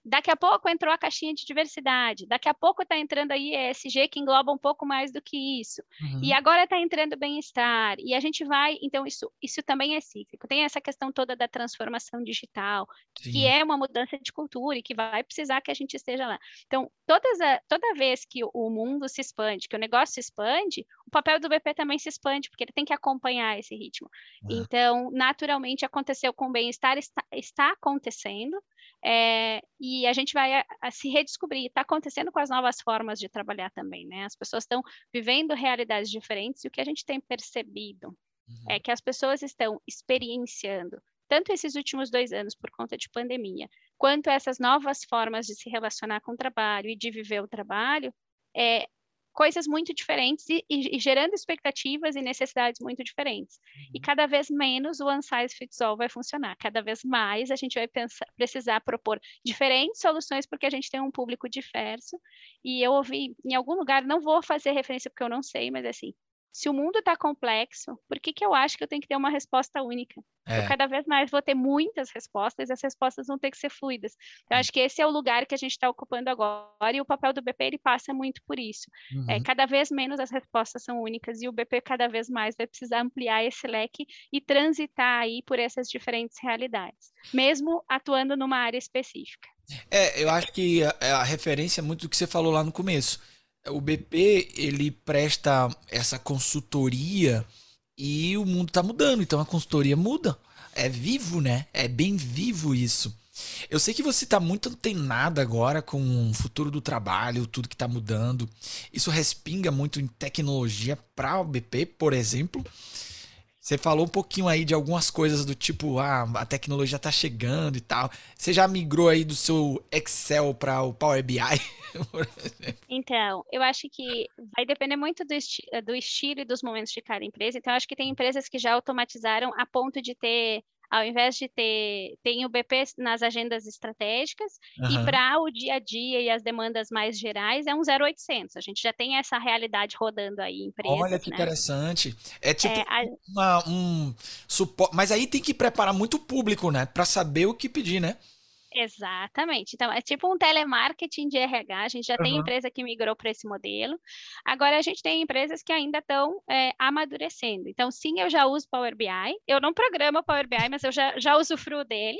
É, Daqui a pouco entrou a caixinha de diversidade, daqui a pouco está entrando aí ESG, que engloba um pouco mais do que isso. Uhum. E agora está entrando bem-estar. E a gente vai, então, isso, isso também é cíclico. Tem essa questão toda da transformação digital, Sim. que é uma mudança de cultura e que vai precisar que a gente esteja lá. Então, todas a, toda vez que o mundo se expande, que o negócio se expande, o papel do BP também se expande, porque ele tem que acompanhar esse ritmo. Uhum. Então, naturalmente, aconteceu com o bem-estar, está, está acontecendo. É, e a gente vai a, a se redescobrir. Está acontecendo com as novas formas de trabalhar também, né? As pessoas estão vivendo realidades diferentes e o que a gente tem percebido uhum. é que as pessoas estão experienciando tanto esses últimos dois anos por conta de pandemia, quanto essas novas formas de se relacionar com o trabalho e de viver o trabalho, é, coisas muito diferentes e, e, e, gerando expectativas e necessidades muito diferentes. Uhum. E cada vez menos o one size fits all vai funcionar. Cada vez mais a gente vai pensar, precisar propor diferentes soluções porque a gente tem um público diverso. E eu ouvi em algum lugar, não vou fazer referência porque eu não sei, mas assim, se o mundo está complexo, por que, que eu acho que eu tenho que ter uma resposta única? É. Eu cada vez mais vou ter muitas respostas e as respostas vão ter que ser fluidas. Então, hum. acho que esse é o lugar que a gente está ocupando agora e o papel do BP ele passa muito por isso. É, uhum. É, cada vez menos as respostas são únicas e o BP cada vez mais vai precisar ampliar esse leque e transitar aí por essas diferentes realidades, mesmo atuando numa área específica. É, eu acho que a, a referência é muito do que você falou lá no começo o BP ele presta essa consultoria e o mundo está mudando, então a consultoria muda. É vivo, né? É bem vivo isso. Eu sei que você está muito antenada agora com o futuro do trabalho, tudo que está mudando. Isso respinga muito em tecnologia para o BP, por exemplo. Você falou um pouquinho aí de algumas coisas do tipo, ah, a tecnologia está chegando e tal. Você já migrou aí do seu Excel para o Power BI? <laughs> então, eu acho que vai depender muito do, esti do estilo e dos momentos de cada empresa. Então, eu acho que tem empresas que já automatizaram a ponto de ter ao invés de ter tem o BP nas agendas estratégicas uhum. e para o dia a dia e as demandas mais gerais é um 0800. A gente já tem essa realidade rodando aí em empresas. Olha que né? interessante. É tipo é, a... uma, um suporte, mas aí tem que preparar muito o público, né, para saber o que pedir, né? Exatamente. Então, é tipo um telemarketing de RH. A gente já uhum. tem empresa que migrou para esse modelo. Agora, a gente tem empresas que ainda estão é, amadurecendo. Então, sim, eu já uso Power BI. Eu não programo Power BI, mas eu já, já usufruo dele.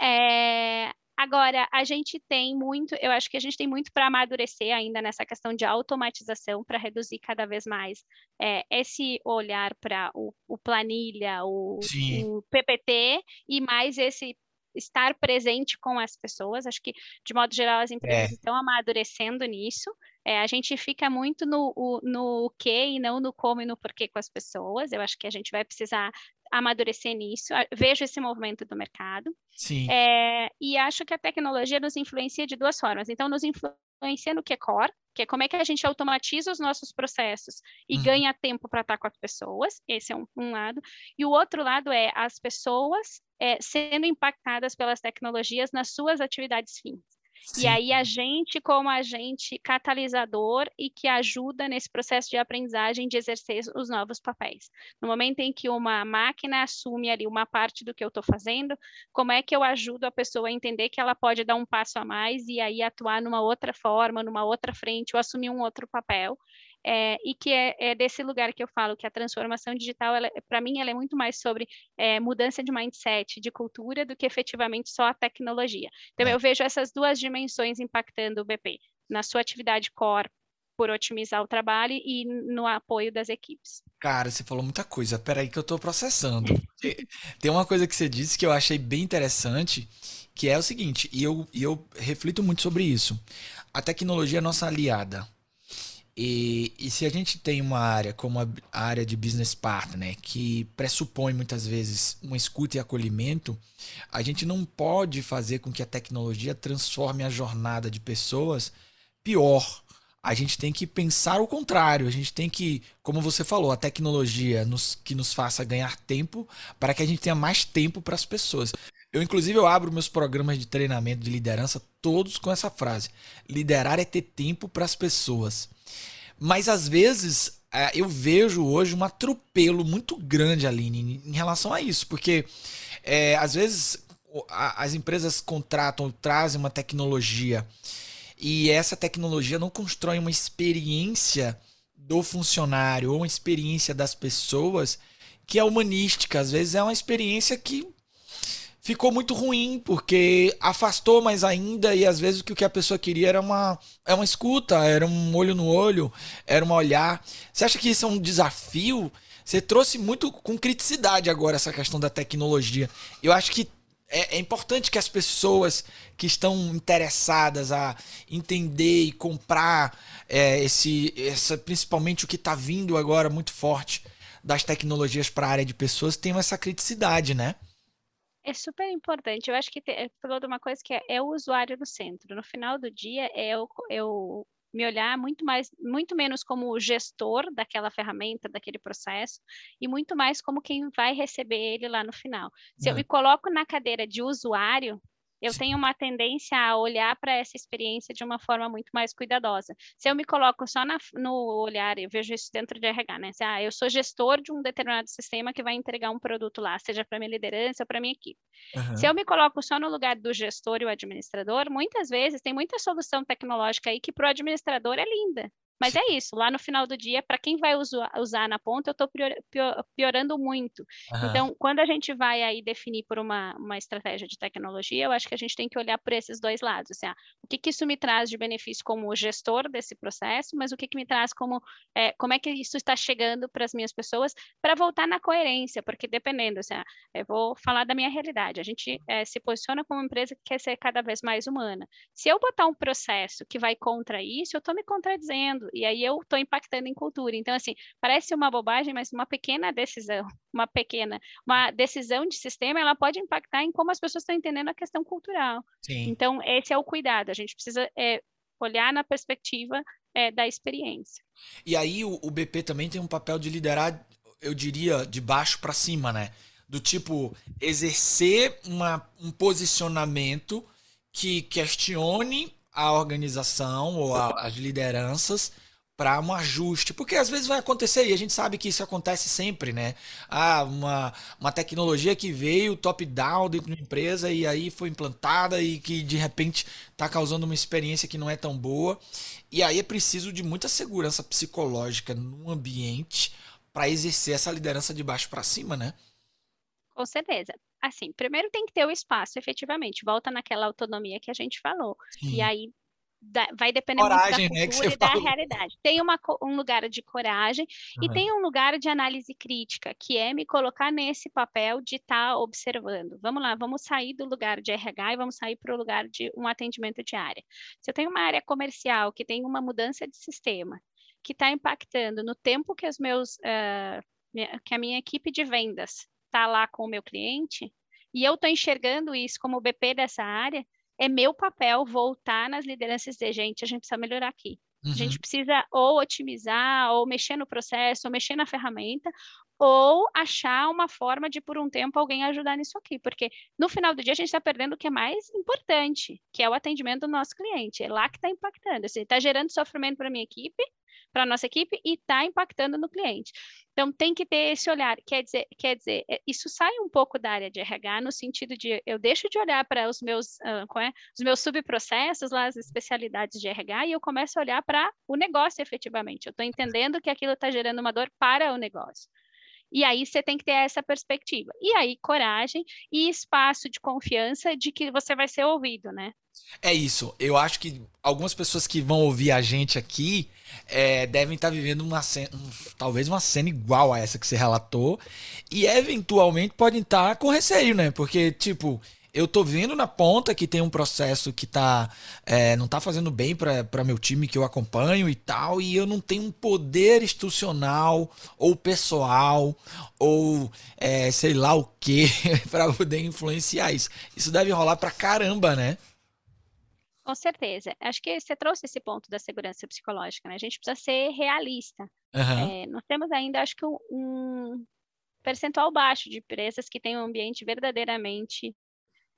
É, Agora, a gente tem muito, eu acho que a gente tem muito para amadurecer ainda nessa questão de automatização para reduzir cada vez mais é, esse olhar para o, o, planilha, o, o, PPT e mais esse estar presente com as pessoas. Acho que, de modo geral, as empresas é. estão amadurecendo nisso. É, a gente fica muito no, o, no que e não no como e no porquê com as pessoas. Eu acho que a gente vai precisar amadurecer nisso. Vejo esse movimento do mercado. Sim. É, e acho que a tecnologia nos influencia de duas formas. Então, nos influencia no que é core, que é como é que a gente automatiza os nossos processos e uhum. ganha tempo para estar com as pessoas. Esse é um, um, lado. E o outro lado é as pessoas é, sendo impactadas pelas tecnologias nas suas atividades fins. Sim. E aí a gente, como agente catalisador e que ajuda nesse processo de aprendizagem de exercer os novos papéis. No momento em que uma máquina assume ali uma parte do que eu estou fazendo, como é que eu ajudo a pessoa a entender que ela pode dar um passo a mais e aí atuar numa outra forma, numa outra frente, ou assumir um outro papel é, e que é, é, desse lugar que eu falo que a transformação digital, para mim, ela é muito mais sobre é, mudança de mindset, de cultura, do que efetivamente só a tecnologia. Então, é. eu vejo essas duas dimensões impactando o BP, na sua atividade core, por otimizar o trabalho e no apoio das equipes. Cara, você falou muita coisa. Peraí que eu estou processando. Tem uma coisa que você disse que eu achei bem interessante, que é o seguinte, e eu, e eu reflito muito sobre isso. A tecnologia é nossa aliada e, e, se a gente tem uma área como a, área de business partner, que pressupõe muitas vezes uma escuta e acolhimento, a gente não pode fazer com que a tecnologia transforme a jornada de pessoas pior. A gente tem que pensar o contrário. A gente tem que, como você falou, a tecnologia nos, que nos faça ganhar tempo para que a gente tenha mais tempo para as pessoas. Eu, inclusive, eu abro meus programas de treinamento de liderança todos com essa frase: liderar é ter tempo para as pessoas. Mas às vezes é, eu vejo hoje um atropelo muito grande, Aline, em relação a isso, porque é, às vezes as empresas contratam, trazem uma tecnologia e essa tecnologia não constrói uma experiência do funcionário ou uma experiência das pessoas que é humanística. Às vezes é uma experiência que ficou muito ruim, porque afastou mais ainda, e às vezes o que a pessoa queria era uma, é uma escuta, era um olho no olho, era um olhar. Você acha que isso é um desafio? Você trouxe muito com criticidade agora essa questão da tecnologia. Eu acho que é, é importante que as pessoas que estão interessadas a entender e comprar é, esse, essa, principalmente o que está vindo agora muito forte das tecnologias para a área de pessoas, tenham essa criticidade, né? É super importante. Eu acho que te, falou de uma coisa que é, é, o usuário no centro. No final do dia, é eu, eu me olhar muito mais, muito menos como o gestor daquela ferramenta, daquele processo, e muito mais como quem vai receber ele lá no final. Se eu me coloco na cadeira de usuário, eu tenho uma tendência a olhar para essa experiência de uma forma muito mais cuidadosa. Se eu me coloco só na, no olhar, eu vejo isso dentro de RH, né? Se, ah, eu sou gestor de um determinado sistema que vai entregar um produto lá, seja para minha liderança ou para minha equipe. Uhum. Se eu me coloco só no lugar do gestor e o administrador, muitas vezes tem muita solução tecnológica aí que para o administrador é linda. Mas é isso, lá no final do dia, para quem vai usar, usar, na ponta, eu estou piorando muito. Uhum. Então, quando a gente vai aí definir por uma, uma estratégia de tecnologia, eu acho que a gente tem que olhar por esses dois lados. Assim, ah, o que, que isso me traz de benefício como gestor desse processo, mas o que, que me traz como é, como é que isso está chegando para as minhas pessoas para voltar na coerência, porque dependendo, assim, ah, eu vou falar da minha realidade. A gente é, se posiciona como uma empresa que quer ser cada vez mais humana. Se eu botar um processo que vai contra isso, eu estou me contradizendo e aí eu estou impactando em cultura. Então, assim, parece uma bobagem, mas uma pequena decisão, <laughs> uma pequena, uma decisão de sistema, ela pode impactar em como as pessoas estão entendendo a questão cultural. Sim. Então, esse é o cuidado. A gente precisa é, olhar na perspectiva é, da experiência. E aí o, o BP também tem um papel de liderar, eu diria, de baixo para cima, né? Do tipo, exercer uma, um posicionamento que questione a organização ou a, as lideranças para um ajuste, porque às vezes vai acontecer e a gente sabe que isso acontece sempre, né? Ah, uma, uma tecnologia que veio top-down dentro da empresa e aí foi implantada e que de repente está causando uma experiência que não é tão boa. E aí é preciso de muita segurança psicológica no ambiente para exercer essa liderança de baixo para cima, né? Com certeza. Assim, primeiro tem que ter o espaço, efetivamente. Volta naquela autonomia que a gente falou. Sim. E aí da, vai depender coragem, muito da cultura né, e da realidade. Tem uma, um lugar de coragem uhum. e tem um lugar de análise crítica, que é me colocar nesse papel de estar tá observando. Vamos lá, vamos sair do lugar de RH e vamos sair para o lugar de um atendimento de área. Se eu tenho uma área comercial que tem uma mudança de sistema, que está impactando no tempo que os meus uh, que a minha equipe de vendas está lá com o meu cliente, e eu estou enxergando isso como BP dessa área, é meu papel voltar nas lideranças de gente, a gente precisa melhorar aqui. Uhum. A gente uhum. precisa ou otimizar, ou mexer no processo, ou mexer na ferramenta, ou achar uma forma de, por um tempo, alguém ajudar nisso aqui. Porque no final do dia a gente está perdendo o que é mais importante, que é o atendimento do nosso cliente. É lá que está impactando. Está assim, gerando sofrimento para a minha equipe, para a nossa equipe e está impactando no cliente. Então tem que ter esse olhar. Quer dizer, quer dizer, é, isso sai um pouco da área de RH no sentido de eu deixo de olhar para os meus, uh, é? os meus subprocessos, lá as especialidades de RH, e eu começo a olhar para o negócio efetivamente. Eu estou entendendo que aquilo está gerando uma dor para o negócio. E aí você tem que ter essa perspectiva. E aí, coragem e espaço de confiança de que você vai ser ouvido, né? É isso. Eu acho que algumas pessoas que vão ouvir a gente aqui é, devem estar vivendo uma cena, um, talvez uma cena igual a essa que você relatou. E eventualmente podem estar com receio, né? Porque, tipo, eu tô vendo na ponta que tem um processo que tá é, não tá fazendo bem para meu time que eu acompanho e tal, e eu não tenho um poder institucional ou pessoal ou é, sei lá o que <laughs> para poder influenciar isso. Isso deve rolar pra caramba, né? Com certeza. Acho que você trouxe esse ponto da segurança psicológica, né? A gente precisa ser realista. Uhum. É, nós temos ainda, acho que, um percentual baixo de empresas que têm um ambiente verdadeiramente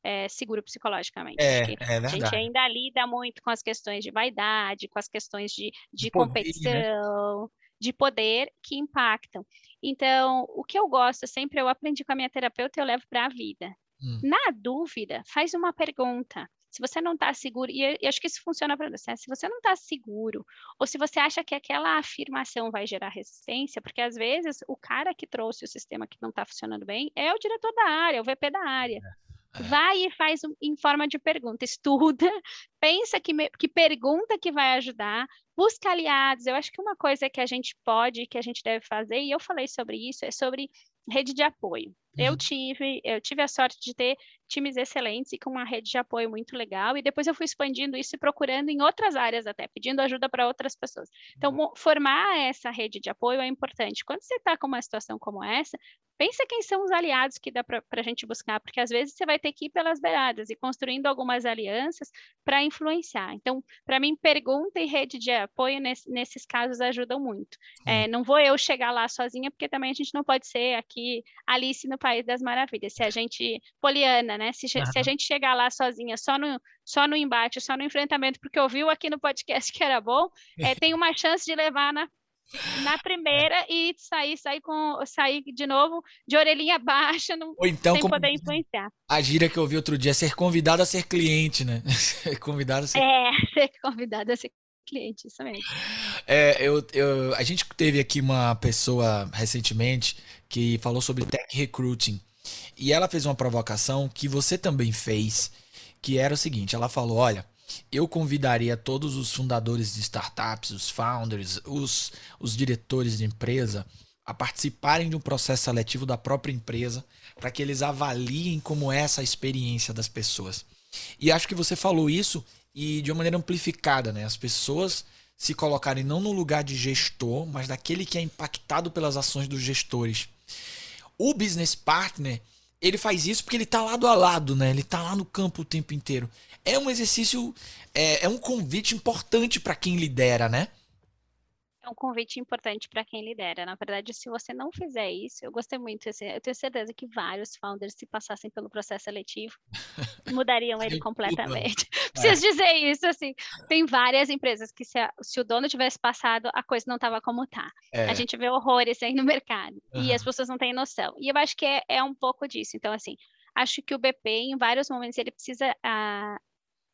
é, seguro psicologicamente. É, é a gente ainda lida muito com as questões de vaidade, com as questões de, de, de competição, poder, né? de poder que impactam. Então, o que eu gosto sempre, eu aprendi com a minha terapeuta, eu levo para a vida. Hum. Na dúvida, faz uma pergunta. Se você não está seguro, e eu acho que isso funciona para você, se você não está seguro, ou se você acha que aquela afirmação vai gerar resistência, porque às vezes o cara que trouxe o sistema que não está funcionando bem é o diretor da área, o VP da área. É. Vai e faz em forma de pergunta, estuda, <laughs> pensa que, me, que pergunta que vai ajudar, busca aliados. Eu acho que uma coisa que a gente pode, que a gente deve fazer, e eu falei sobre isso, é sobre rede de apoio. Eu uhum. tive, eu tive a sorte de ter times excelentes e com uma rede de apoio muito legal, e depois eu fui expandindo isso e procurando em outras áreas até, pedindo ajuda para outras pessoas. Então, uhum. formar essa rede de apoio é importante. Quando você está com uma situação como essa, pensa quem são os aliados que dá para a gente buscar, porque às vezes você vai ter que ir pelas beiradas e construindo algumas alianças para influenciar. Então, para mim, pergunta e rede de apoio nesse, nesses casos ajudam muito. É, não vou eu chegar lá sozinha, porque também a gente não pode ser aqui Alice no País das Maravilhas. Se a gente, Poliana, né? Se, se a gente chegar lá sozinha, só no, só no embate, só no enfrentamento, porque ouviu aqui no podcast que era bom, é, <laughs> tem uma chance de levar na na primeira e sair, sair com sair de novo de orelhinha baixa, não, Ou então, sem poder influenciar. A gira que eu vi outro dia é ser convidado a ser cliente, né? <laughs> convidado a ser... É, <laughs> ser convidado a ser cliente, isso mesmo. É, eu, eu, a gente teve aqui uma pessoa recentemente que falou sobre tech recruiting. E ela fez uma provocação que você também fez, que era o seguinte: ela falou, olha, eu convidaria todos os fundadores de startups, os founders, os, os diretores de empresa a participarem de um processo seletivo da própria empresa para que eles avaliem como é essa experiência das pessoas. E acho que você falou isso e de uma maneira amplificada, né? As pessoas se colocarem não no lugar de gestor, mas daquele que é impactado pelas ações dos gestores. O business partner, ele faz isso porque ele está lado a lado, né? Ele está lá no campo o tempo inteiro é um exercício, é, é um convite importante para quem lidera, né? é um convite importante para quem lidera. Na verdade, se você não fizer isso, eu gostei muito. Eu tenho certeza que vários founders, se passassem pelo processo seletivo, <laughs> mudariam ele completamente. Preciso é. dizer isso, assim. Tem várias empresas que, se, a, se o dono tivesse passado, a coisa não estava como está. É. A gente vê horrores aí no mercado uhum. e as pessoas não têm noção. E eu acho que é, é um pouco disso. Então, assim, acho que o BP, em vários momentos, ele precisa uh,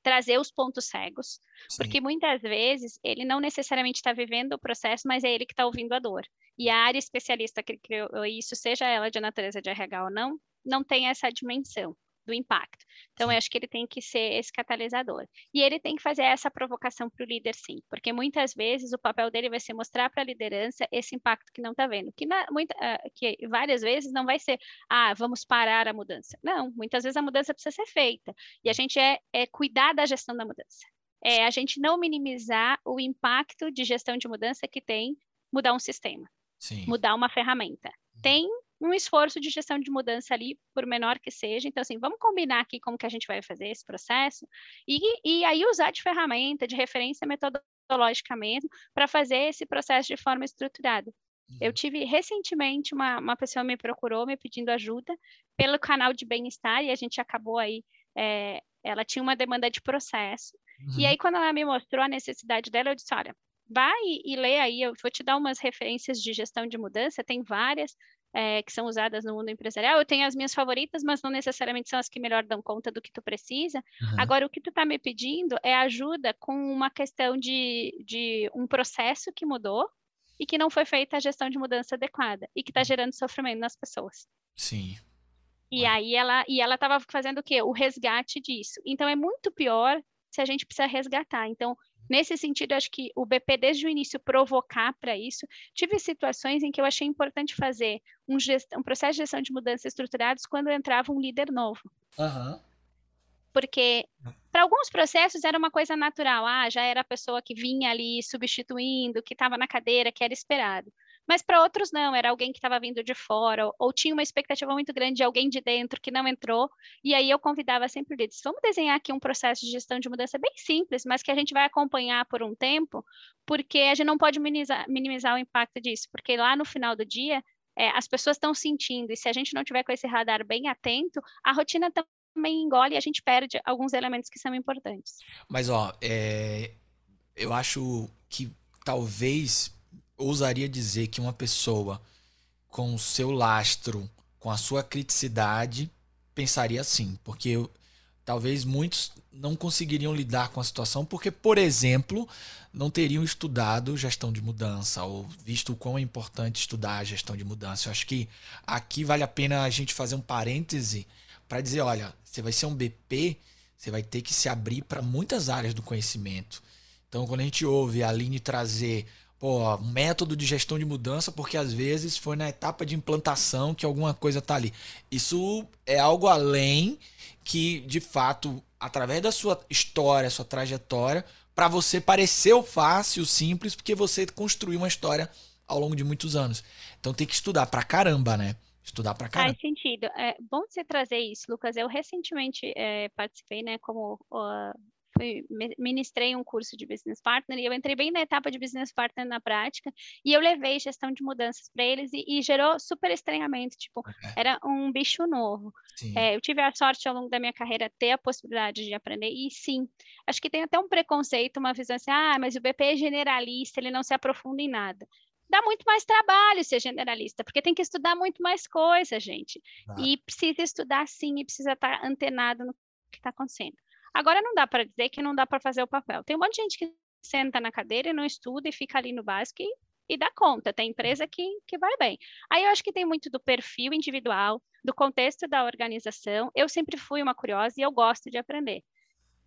trazer os pontos cegos, Sim. porque muitas vezes ele não necessariamente está vivendo o processo, mas é ele que está ouvindo a dor. E a área especialista que criou isso, seja ela de natureza de RH ou não, não tem essa dimensão do impacto. Então, eu acho que ele tem que ser esse catalisador. E ele tem que fazer essa provocação para o líder, sim, porque muitas vezes o papel dele vai ser mostrar para a liderança esse impacto que não está vendo, que, na, muita, uh, que várias vezes não vai ser, ah, vamos parar a mudança. Não, muitas vezes a mudança precisa ser feita. E a gente é, é cuidar da gestão da mudança. É a gente não minimizar o impacto de gestão de mudança que tem mudar um sistema, sim. mudar uma ferramenta. Uhum. Tem um esforço de gestão de mudança ali, por menor que seja. Então, assim, vamos combinar aqui como que a gente vai fazer esse processo e, e aí usar de ferramenta, de referência metodológica mesmo, para fazer esse processo de forma estruturada. Eu uhum. tive recentemente uma, uma pessoa me procurou me pedindo ajuda pelo canal de bem-estar e a gente acabou aí. É, ela tinha uma demanda de processo. Uhum. E aí, quando ela me mostrou a necessidade dela, eu disse: olha, vai e, e lê aí, eu vou te dar umas referências de gestão de mudança, tem várias, é, que são usadas no mundo empresarial. Eu tenho as minhas favoritas, mas não necessariamente são as que melhor dão conta do que tu precisa. Uhum. Agora, o que tu está me pedindo é ajuda com uma questão de, de um processo que mudou e que não foi feita a gestão de mudança adequada e que está gerando sofrimento nas pessoas. Sim. E aí ela e ela estava fazendo o quê? O resgate disso. Então é muito pior se a gente precisa resgatar. Então Nesse sentido, acho que o BP, desde o início, provocar para isso. Tive situações em que eu achei importante fazer um, gest... um processo de gestão de mudanças estruturados quando entrava um líder novo. Uhum. Porque para alguns processos era uma coisa natural, ah, já era a pessoa que vinha ali substituindo, que estava na cadeira, que era esperado. Mas para outros não, era alguém que estava vindo de fora, ou, ou, tinha uma expectativa muito grande de alguém de dentro que não entrou, e aí eu convidava sempre líderes, vamos desenhar aqui um processo de gestão de mudança bem simples, mas que a gente vai acompanhar por um tempo, porque a gente não pode minimizar, minimizar o impacto disso, porque lá no final do dia, é, as pessoas estão sentindo, e se a gente não tiver com esse radar bem atento, a rotina também engole e a gente perde alguns elementos que são importantes. Mas, ó, é, eu acho que talvez ousaria dizer que uma pessoa com o seu lastro, com a sua criticidade, pensaria assim, porque eu, talvez muitos não conseguiriam lidar com a situação porque, por exemplo, não teriam estudado gestão de mudança ou visto o quão é importante estudar a gestão de mudança. Eu acho que aqui vale a pena a gente fazer um parêntese para dizer, olha, você vai ser um BP, você vai ter que se abrir para muitas áreas do conhecimento. Então, quando a gente ouve a Aline trazer pô, método de gestão de mudança, porque às vezes foi na etapa de implantação que alguma coisa tá ali. Isso é algo além que, de fato, através da sua história, sua trajetória, para você pareceu fácil, simples, porque você construiu uma história ao longo de muitos anos. Então tem que estudar pra caramba, né? Estudar pra caramba. Faz sentido. É bom você trazer isso, Lucas. Eu recentemente é, participei, né, como uh, fui, ministrei um curso de business partner e eu entrei bem na etapa de business partner na prática e eu levei gestão de mudanças para eles e, e, gerou super estranhamento, tipo, era um bicho novo. É, eu tive a sorte ao longo da minha carreira ter a possibilidade de aprender e sim, acho que tem até um preconceito, uma visão assim, ah, mas o BP é generalista, ele não se aprofunda em nada dá muito mais trabalho ser generalista, porque tem que estudar muito mais coisa, gente. Ah. E precisa estudar sim, e precisa estar antenado no que está acontecendo. Agora não dá para dizer que não dá para fazer o papel. Tem um monte de gente que senta na cadeira e não estuda e fica ali no básico e, e dá conta. Tem empresa que, que vai bem. Aí eu acho que tem muito do perfil individual, do contexto da organização. Eu sempre fui uma curiosa e eu gosto de aprender.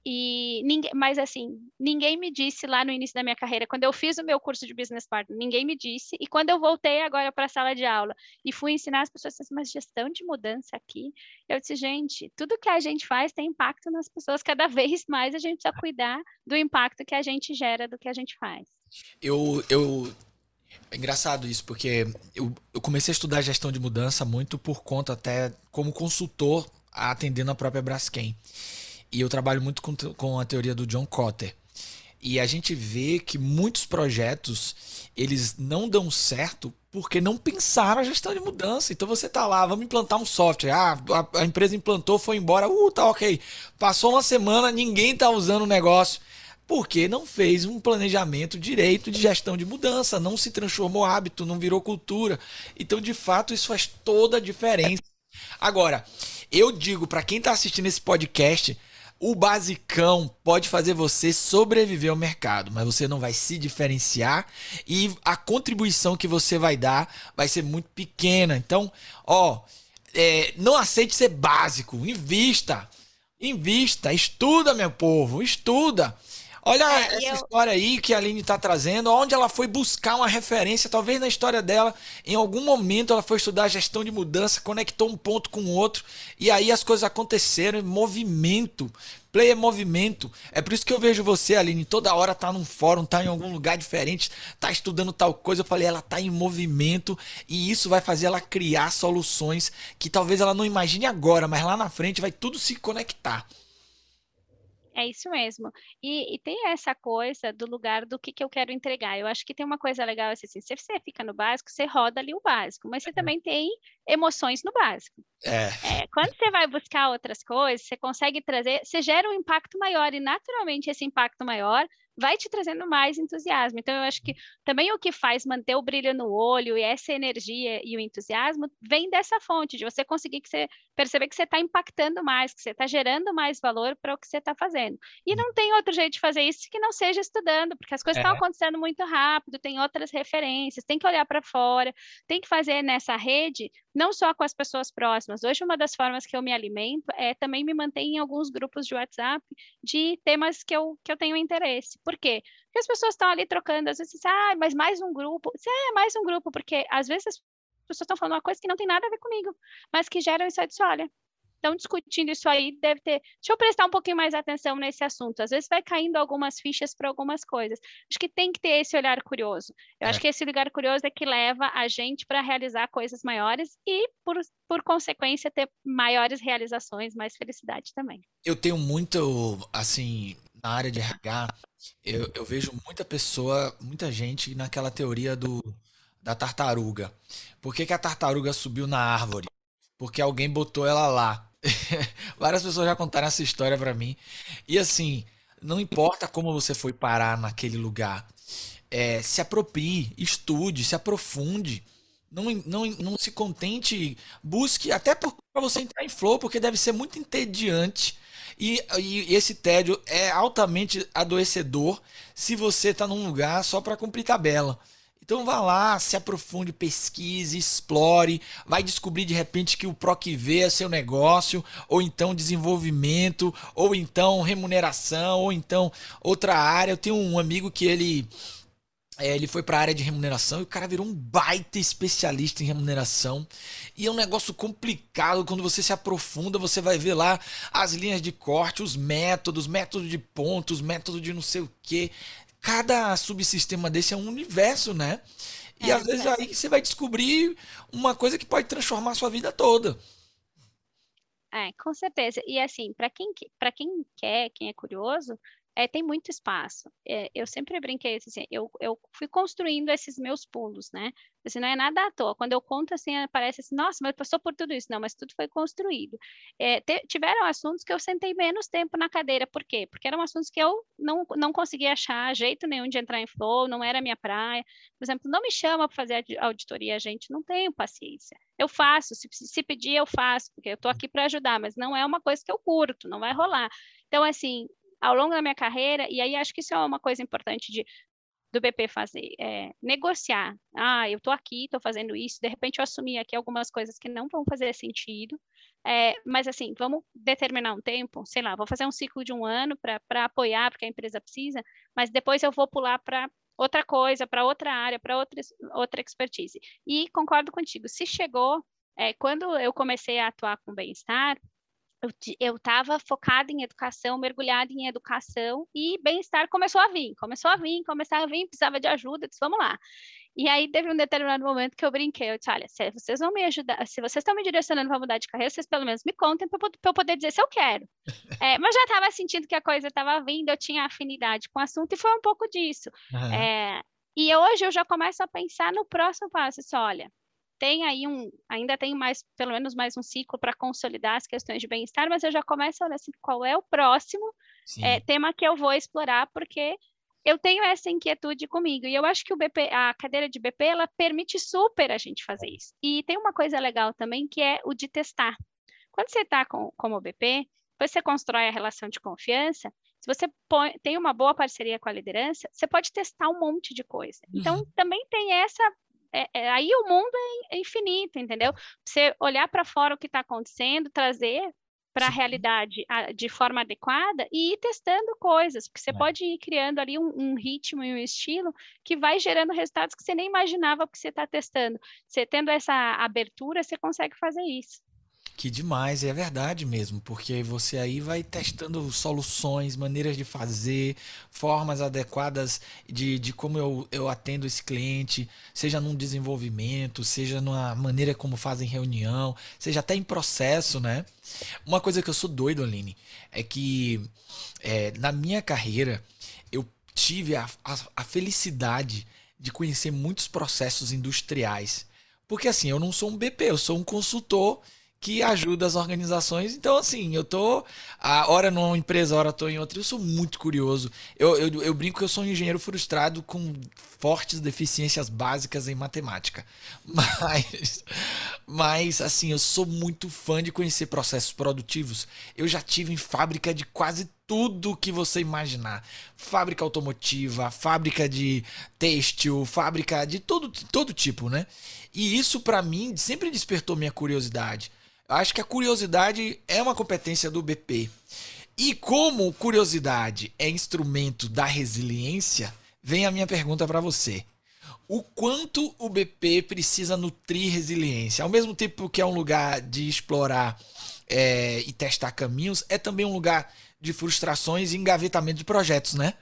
E ninguém, mas assim, ninguém me disse lá no início da minha carreira, quando eu fiz o meu curso de business partner, ninguém me disse. E quando eu voltei agora para a sala de aula e fui ensinar as pessoas assim, mas gestão de mudança aqui, eu disse, gente, tudo que a gente faz tem impacto nas pessoas, cada <laughs> vez mais a gente precisa cuidar do impacto que a gente gera do que a gente faz. Eu, eu é engraçado isso, porque eu, eu comecei a estudar gestão de mudança muito por conta até como consultor atendendo a própria Braskem. E eu trabalho muito com, com a teoria do John Cotter. E a gente vê que muitos projetos eles não dão certo porque não pensaram a gestão de mudança. Então você tá lá, vamos implantar um software. Ah, a, a empresa implantou, foi embora. Uh, tá ok. Passou uma semana, ninguém tá usando o negócio. Porque não fez um planejamento direito de gestão de mudança, não se transformou hábito, não virou cultura. Então, de fato, isso faz toda a diferença. Agora, eu digo para quem está assistindo esse podcast, o basicão pode fazer você sobreviver ao mercado, mas você não vai se diferenciar e a contribuição que você vai dar vai ser muito pequena. Então, ó, é, não aceite ser básico, invista, invista, estuda, meu povo, estuda. Olha é, essa eu... história aí que a Aline está trazendo, onde ela foi buscar uma referência, talvez na história dela, em algum momento ela foi estudar gestão de mudança, conectou um ponto com o outro, e aí as coisas aconteceram, movimento. Play é movimento. É por isso que eu vejo você, Aline, toda hora tá num fórum, tá em algum lugar diferente, tá estudando tal coisa. Eu falei, ela tá em movimento e isso vai fazer ela criar soluções que talvez ela não imagine agora, mas lá na frente vai tudo se conectar. É isso mesmo. E, e, tem essa coisa do lugar do que, que eu quero entregar. Eu acho que tem uma coisa legal assim, se você fica no básico, você roda ali o básico, mas você uhum. também tem emoções no básico. É. É, quando você vai buscar outras coisas, você consegue trazer, você gera um impacto maior, e naturalmente esse impacto maior vai te trazendo mais entusiasmo. Então, eu acho que também o que faz manter o brilho no olho e essa energia e o entusiasmo vem dessa fonte, de você conseguir que você perceber que você está impactando mais, que você está gerando mais valor para o que você está fazendo. E não tem outro jeito de fazer isso que não seja estudando, porque as coisas estão é. acontecendo muito rápido, tem outras referências, tem que olhar para fora, tem que fazer nessa rede, não só com as pessoas próximas. Hoje, uma das formas que eu me alimento é também me manter em alguns grupos de WhatsApp de temas que eu, que eu tenho interesse. Por quê? Porque as pessoas estão ali trocando, às vezes, ah, mas mais um grupo. É, mais um grupo, porque às vezes as pessoas estão falando uma coisa que não tem nada a ver comigo, mas que geram isso. Disse, olha, estão discutindo isso aí, deve ter. Deixa eu prestar um pouquinho mais atenção nesse assunto. Às vezes vai caindo algumas fichas para algumas coisas. Acho que tem que ter esse olhar curioso. Eu é. acho que esse olhar curioso é que leva a gente para realizar coisas maiores e, por, por consequência, ter maiores realizações, mais felicidade também. Eu tenho muito, assim, na área de RH, eu, eu vejo muita pessoa, muita gente naquela teoria do da tartaruga. Por que, que a tartaruga subiu na árvore? Porque alguém botou ela lá. <laughs> Várias pessoas já contaram essa história para mim. E assim, não importa como você foi parar naquele lugar, é, se aproprie, estude, se aprofunde. Não, não, não se contente, busque até para você entrar em flow, porque deve ser muito entediante. E, e esse tédio é altamente adoecedor se você está num lugar só para cumprir tabela. Então vá lá, se aprofunde, pesquise, explore, vai descobrir de repente que o PROCV é seu negócio, ou então desenvolvimento, ou então remuneração, ou então outra área. Eu tenho um amigo que ele é, ele foi para a área de remuneração e o cara virou um baita especialista em remuneração. E é um negócio complicado. Quando você se aprofunda, você vai ver lá as linhas de corte, os métodos, método de pontos, método de não sei o que cada subsistema desse é um universo, né? E é, às vezes é. aí você vai descobrir uma coisa que pode transformar a sua vida toda. É, com certeza. E assim, para quem, quem quer, quem é curioso, é, tem muito espaço. É, eu sempre brinquei assim, eu, eu fui construindo esses meus pulos, né? Assim, não é nada à toa. Quando eu conto assim, parece assim, nossa, mas passou por tudo isso. Não, mas tudo foi construído. É, te, tiveram assuntos que eu sentei menos tempo na cadeira. Por quê? Porque eram assuntos que eu não, não conseguia achar jeito nenhum de entrar em flow, não era minha praia. Por exemplo, não me chama para fazer auditoria, gente, não tenho paciência. Eu faço, se, se pedir, eu faço, porque eu estou aqui para ajudar, mas não é uma coisa que eu curto, não vai rolar. Então, assim, ao longo da minha carreira, e aí acho que isso é uma coisa importante de, do BP fazer, é negociar. Ah, eu estou aqui, estou fazendo isso, de repente eu assumi aqui algumas coisas que não vão fazer sentido, é, mas assim, vamos determinar um tempo, sei lá, vou fazer um ciclo de um ano para apoiar, porque a empresa precisa, mas depois eu vou pular para outra coisa, para outra área, para outra, outra expertise. E concordo contigo, se chegou, é, quando eu comecei a atuar com bem-estar, eu estava focada em educação, mergulhada em educação e bem-estar começou a vir, começou a vir, começou a vir, precisava de ajuda, disse, vamos lá. E aí teve um determinado momento que eu brinquei, eu disse, olha, se vocês vão me ajudar, se vocês estão me direcionando para mudar de carreira, vocês pelo menos me contem para eu poder dizer se eu quero. <laughs> É, mas já estava sentindo que a coisa estava vindo, eu tinha afinidade com o assunto e foi um pouco disso. Uhum. É, e hoje eu já começo a pensar no próximo passo, assim, olha, tem aí um, ainda tem mais, pelo menos mais um ciclo para consolidar as questões de bem-estar, mas eu já começo a olhar assim, qual é o próximo é, tema que eu vou explorar, porque eu tenho essa inquietude comigo. E eu acho que o BP, a cadeira de BP, ela permite super a gente fazer isso. E tem uma coisa legal também, que é o de testar. Quando você está com, como BP, você constrói a relação de confiança, se você põe, tem uma boa parceria com a liderança, você pode testar um monte de coisa. Então, uhum. também tem essa é, é, aí o mundo é, infinito, entendeu? Você olhar para fora o que está acontecendo, trazer para a realidade de forma adequada e ir testando coisas, porque você é. pode ir criando ali um, um, ritmo e um estilo que vai gerando resultados que você nem imaginava que você está testando. Você tendo essa abertura, você consegue fazer isso. Que demais, é verdade mesmo, porque você aí vai testando soluções, maneiras de fazer, formas adequadas de, de como eu, eu atendo esse cliente, seja num desenvolvimento, seja numa maneira como fazem reunião, seja até em processo, né? Uma coisa que eu sou doido, Aline, é que é, na minha carreira eu tive a, a, a felicidade de conhecer muitos processos industriais. Porque assim, eu não sou um BP, eu sou um consultor que ajuda as organizações. Então, assim, eu tô a hora numa empresa, a hora tô em outra. Eu sou muito curioso. Eu, eu, eu, brinco que eu sou um engenheiro frustrado com fortes deficiências básicas em matemática. <laughs> Mas, mas assim, eu sou muito fã de conhecer processos produtivos. Eu já tive em fábrica de quase tudo que você imaginar. Fábrica automotiva, fábrica de têxtil, fábrica de todo, todo tipo, né? E isso para mim sempre despertou minha curiosidade. Acho que a curiosidade é uma competência do BP. E como curiosidade é instrumento da resiliência, vem a minha pergunta para você. O quanto o BP precisa nutrir resiliência? Ao mesmo tempo que é um lugar de explorar é, e testar caminhos, é também um lugar de frustrações e engavetamento de projetos, né?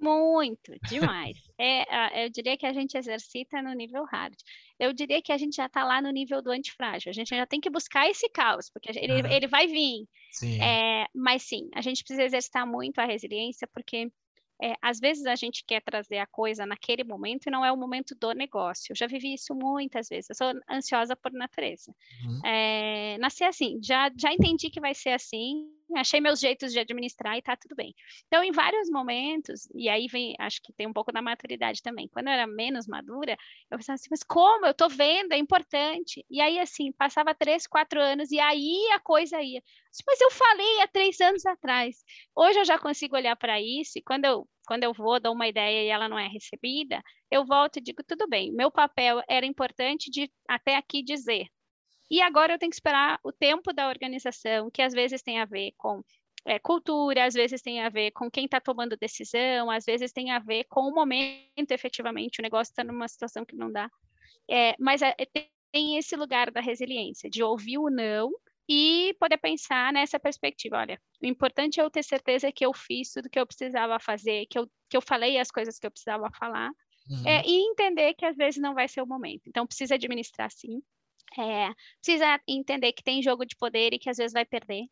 Muito, demais. é, eu diria que a gente exercita no nível hard. Eu diria que a gente já está lá no nível do antifrágil. A gente já tem que buscar esse caos, porque ele, ele vai vir. Sim. É, mas sim, a gente precisa exercitar muito a resiliência, porque é, às vezes a gente quer trazer a coisa naquele momento e não é o momento do negócio. Eu já vivi isso muitas vezes. Eu sou ansiosa por natureza. Uhum. É, nasci assim, já, já entendi que vai ser assim, achei meus jeitos de administrar e tá tudo bem. Então, em vários momentos, e aí vem, acho que tem um pouco da maturidade também. Quando eu era menos madura, eu pensava assim, mas como? Eu tô vendo, é importante. E aí, assim, passava três, quatro anos e aí a coisa ia. Mas eu falei há três anos atrás. Hoje eu já consigo olhar para isso e quando eu quando eu vou, dou uma ideia e ela não é recebida, eu volto e digo, tudo bem, meu papel era importante de até aqui dizer, e agora eu tenho que esperar o tempo da organização, que às vezes tem a ver com é, cultura, às vezes tem a ver com quem está tomando decisão, às vezes tem a ver com o momento, efetivamente, o negócio está numa situação que não dá. É, mas é, tem esse lugar da resiliência, de ouvir o não e poder pensar nessa perspectiva. Olha, o importante é eu ter certeza que eu fiz tudo que eu precisava fazer, que eu, que eu falei as coisas que eu precisava falar, uhum. é, e entender que às vezes não vai ser o momento. Então, precisa administrar sim. É, precisa entender que tem jogo de poder e que às vezes vai perder.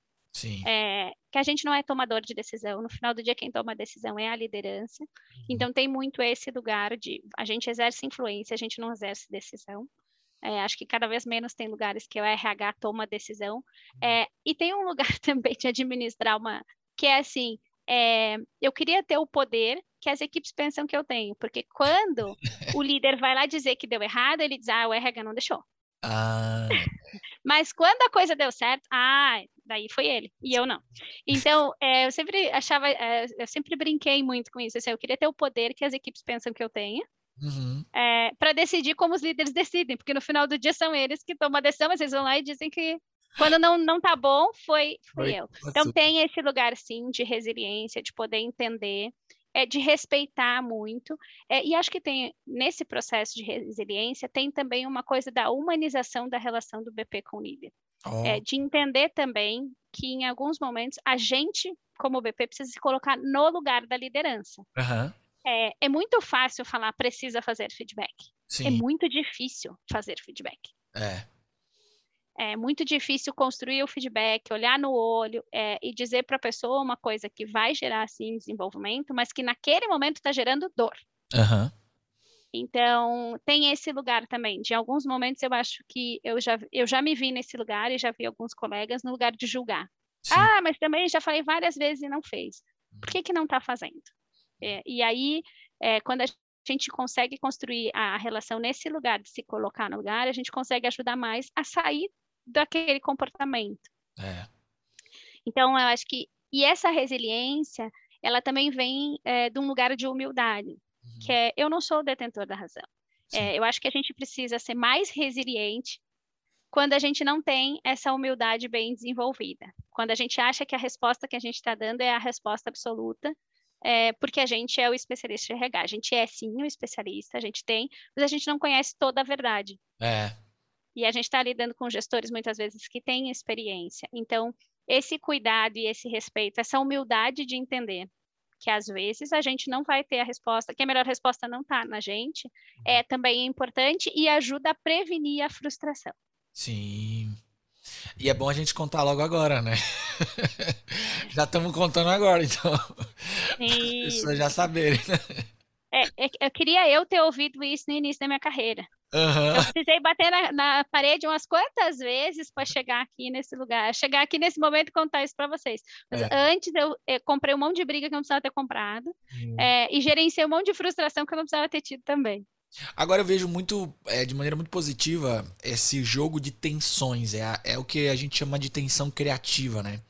É, que a gente não é tomador de decisão. No final do dia, quem toma a decisão é a liderança. Uhum. Então, tem muito esse lugar de a gente exerce influência, a gente não exerce decisão. É, acho que cada vez menos tem lugares que o RH toma decisão. Uhum. É, e tem um <laughs> lugar também de administrar uma. que é assim: é, eu queria ter o poder que as equipes pensam que eu tenho, porque quando <laughs> o líder vai lá dizer que deu errado, ele diz: ah, o RH não deixou. Ah. Mas quando a coisa deu certo, ah, daí foi ele e eu não. Então, é, eu sempre achava, é, eu sempre brinquei muito com isso. Assim, eu queria ter o poder que as equipes pensam que eu tenho. Uhum. É, para decidir como os líderes decidem, porque no final do dia são eles que tomam a decisão, mas eles vão lá e dizem que quando não, não tá bom, foi, foi, foi eu. Então tem esse lugar, sim, de resiliência, de poder entender é, de respeitar muito. É, e acho que tem, nesse processo de resiliência, tem também uma coisa da humanização da relação do BP com o líder. Oh. É, de entender também que, em alguns momentos, a gente, como BP, precisa se colocar no lugar da liderança. Uhum. É, é muito fácil falar precisa fazer feedback. É Sim. É muito difícil fazer feedback. É. É muito difícil construir o feedback, olhar no olho é, e dizer para a pessoa uma coisa que vai gerar sim desenvolvimento, mas que naquele momento está gerando dor. Uhum. Então, tem esse lugar também. De alguns momentos eu acho que eu já, eu já me vi nesse lugar e já vi alguns colegas no lugar de julgar. Sim. Ah, mas também já falei várias vezes e não fez. Por que, que não está fazendo? É, e aí, é, quando a gente consegue construir a relação nesse lugar, de se colocar no lugar, a gente consegue ajudar mais a sair daquele comportamento. É. Então, eu acho que. E essa resiliência, ela também vem é, de um lugar de humildade, uhum. que é: eu não sou o detentor da razão. É, eu acho que a gente precisa ser mais resiliente quando a gente não tem essa humildade bem desenvolvida. Quando a gente acha que a resposta que a gente está dando é a resposta absoluta, é, porque a gente é o especialista de RH. A gente é sim o especialista, a gente tem, mas a gente não conhece toda a verdade. É. E a gente está lidando com gestores muitas vezes que têm experiência. Então, esse cuidado e esse respeito, essa humildade de entender que às vezes a gente não vai ter a resposta, que a melhor resposta não está na gente, é também importante e ajuda a prevenir a frustração. Sim. E é bom a gente contar logo agora, né? <laughs> já estamos contando agora, então. <laughs> Sim. Pessoas já saberem, né? É, é, eu queria eu ter ouvido isso no início da minha carreira. Uhum. Eu precisei bater na, na parede umas quantas vezes para chegar aqui nesse lugar, chegar aqui nesse momento e contar isso para vocês. Mas é. antes eu, eu, comprei um monte de briga que eu não precisava ter comprado é, e gerenciei um monte de frustração que eu não precisava ter tido também. Agora eu vejo muito, é, de maneira muito positiva, esse jogo de tensões. É, a, é o que a gente chama de tensão criativa, né?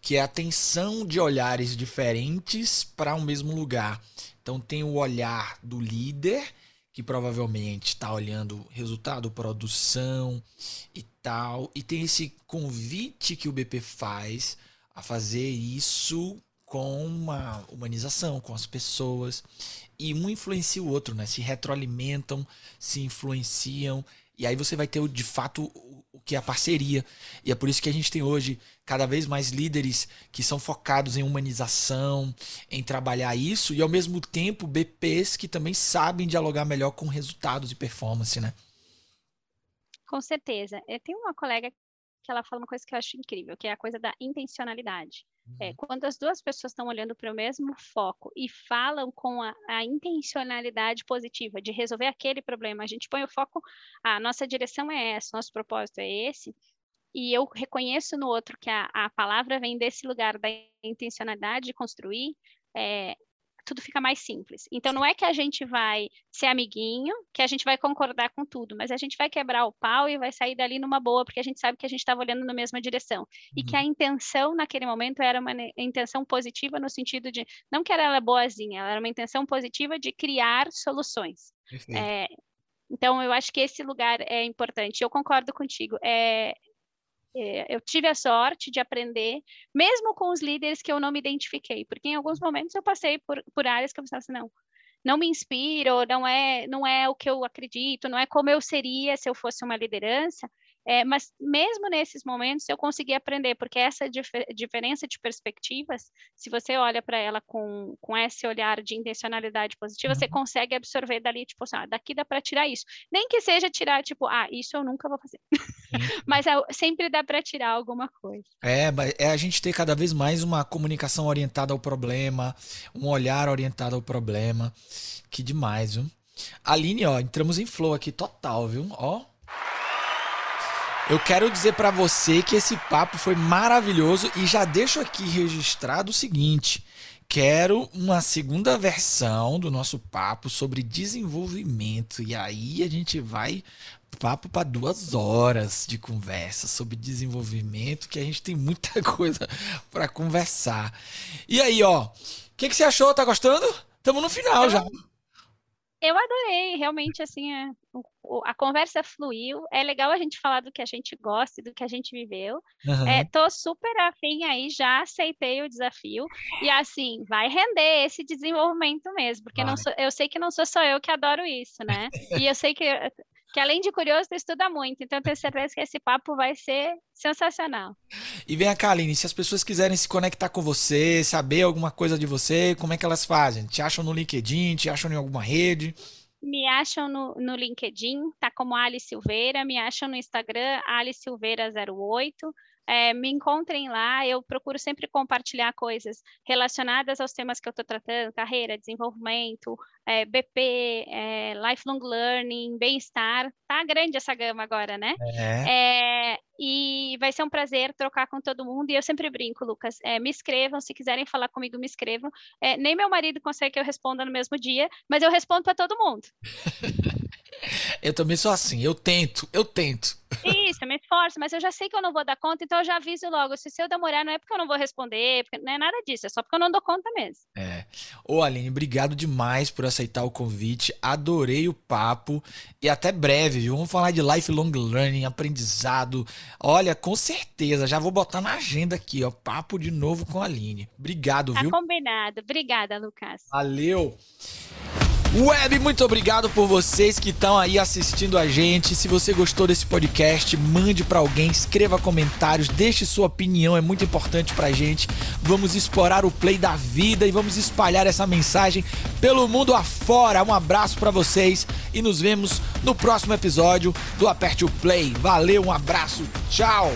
Que é a tensão de olhares diferentes para o um mesmo lugar. Então tem o olhar do líder, que provavelmente está olhando resultado, produção e tal. E tem esse convite que o BP faz a fazer isso com uma humanização, com as pessoas. E um influencia o outro, né? Se retroalimentam, se influenciam. E aí você vai ter, de fato, o que é a parceria. E é por isso que a gente tem hoje cada vez mais líderes que são focados em humanização, em trabalhar isso, e ao mesmo tempo BPs que também sabem dialogar melhor com resultados e performance, né? Com certeza. Eu tenho uma colega que ela fala uma coisa que eu acho incrível, que é a coisa da intencionalidade. É, uhum. quando as duas pessoas estão olhando para o mesmo foco e falam com a, a, intencionalidade positiva de resolver aquele problema, a gente põe o foco, a nossa direção é essa, nosso propósito é esse, e eu reconheço no outro que a, a palavra vem desse lugar da intencionalidade de construir, é, tudo fica mais simples. Então, não é que a gente vai ser amiguinho, que a gente vai concordar com tudo, mas a gente vai quebrar o pau e vai sair dali numa boa, porque a gente sabe que a gente estava olhando na mesma direção. Uhum. E que a uhum. intenção naquele momento era uma intenção positiva no sentido de, não que ela era boazinha, ela era uma intenção positiva de criar soluções. É, então, eu acho que esse lugar é importante. Eu concordo contigo. É, é, eu tive a sorte de aprender, mesmo com os líderes que eu não me identifiquei, porque em alguns momentos eu passei por, por áreas que eu pensava assim, não, não me inspiro, não é, não é o que eu acredito, não é como eu seria se eu fosse uma liderança, é, mas mesmo nesses momentos eu consegui aprender, porque essa dif diferença de perspectivas, se você olha para ela com, com esse olhar de intencionalidade positiva, uhum. você consegue absorver dali, tipo assim, ah, daqui dá para tirar isso. Nem que seja tirar, tipo, ah, isso eu nunca vou fazer. <laughs> mas é, sempre dá para tirar alguma coisa. É, é a gente ter cada vez mais uma comunicação orientada ao problema, um olhar orientado ao problema. Que demais, viu? Aline, ó, entramos em flow aqui total, viu? Ó, eu quero dizer para você que esse papo foi maravilhoso e já deixo aqui registrado o seguinte: quero uma segunda versão do nosso papo sobre desenvolvimento. E aí a gente vai papo para duas horas de conversa sobre desenvolvimento, que a gente tem muita <laughs> coisa para conversar. E aí, ó, o que, que você achou? Tá gostando? Estamos no final já. Eu adorei, realmente, assim, é, a conversa fluiu. É legal a gente falar do que a gente gosta e do que a gente viveu. Uhum. É, tô super afim aí, já aceitei o desafio. E assim, vai render esse desenvolvimento mesmo, porque não sou, eu sei que não sou só eu que adoro isso, né? E eu sei que que além de curioso, estuda muito. Então, tenho certeza que esse papo vai ser sensacional. E vem cá, Aline, se as pessoas quiserem se conectar com você, saber alguma coisa de você, como é que elas fazem? Te acham no LinkedIn, te acham em alguma rede? Me acham no, no LinkedIn, tá como Alice Silveira, me acham no Instagram, Alice Silveira08 é, me encontrem lá. Eu procuro sempre compartilhar coisas relacionadas aos temas que eu estou tratando: carreira, desenvolvimento, é, BP, é, lifelong learning, bem-estar. Tá grande essa gama agora, né? É. e vai ser um prazer trocar com todo mundo. E eu sempre brinco, Lucas. me escrevam, se quiserem falar comigo, me escrevam. nem meu marido consegue que eu responda no mesmo dia, mas eu respondo para todo mundo. <laughs> Eu também sou assim, eu tento, eu tento. Isso, eu me esforço, mas eu já sei que eu não vou dar conta, então eu já aviso logo. Se, eu demorar, não é porque eu não vou responder, porque não é nada disso, é só porque eu não dou conta mesmo. É. Ô, Aline, obrigado demais por aceitar o convite. Adorei o papo e até breve, viu? Vamos falar de lifelong learning, aprendizado. Olha, com certeza, já vou botar na agenda aqui, ó. Papo de novo com a Aline. Obrigado, tá viu? Tá combinado. Obrigada, Lucas. Valeu. Web, muito obrigado por vocês que estão aí assistindo a gente. Se você gostou desse podcast, mande para alguém, escreva comentários, deixe sua opinião, é muito importante pra gente. Vamos explorar o play da vida e vamos espalhar essa mensagem pelo mundo afora. Um abraço para vocês e nos vemos no próximo episódio do Aperte o Play. Valeu, um abraço, tchau.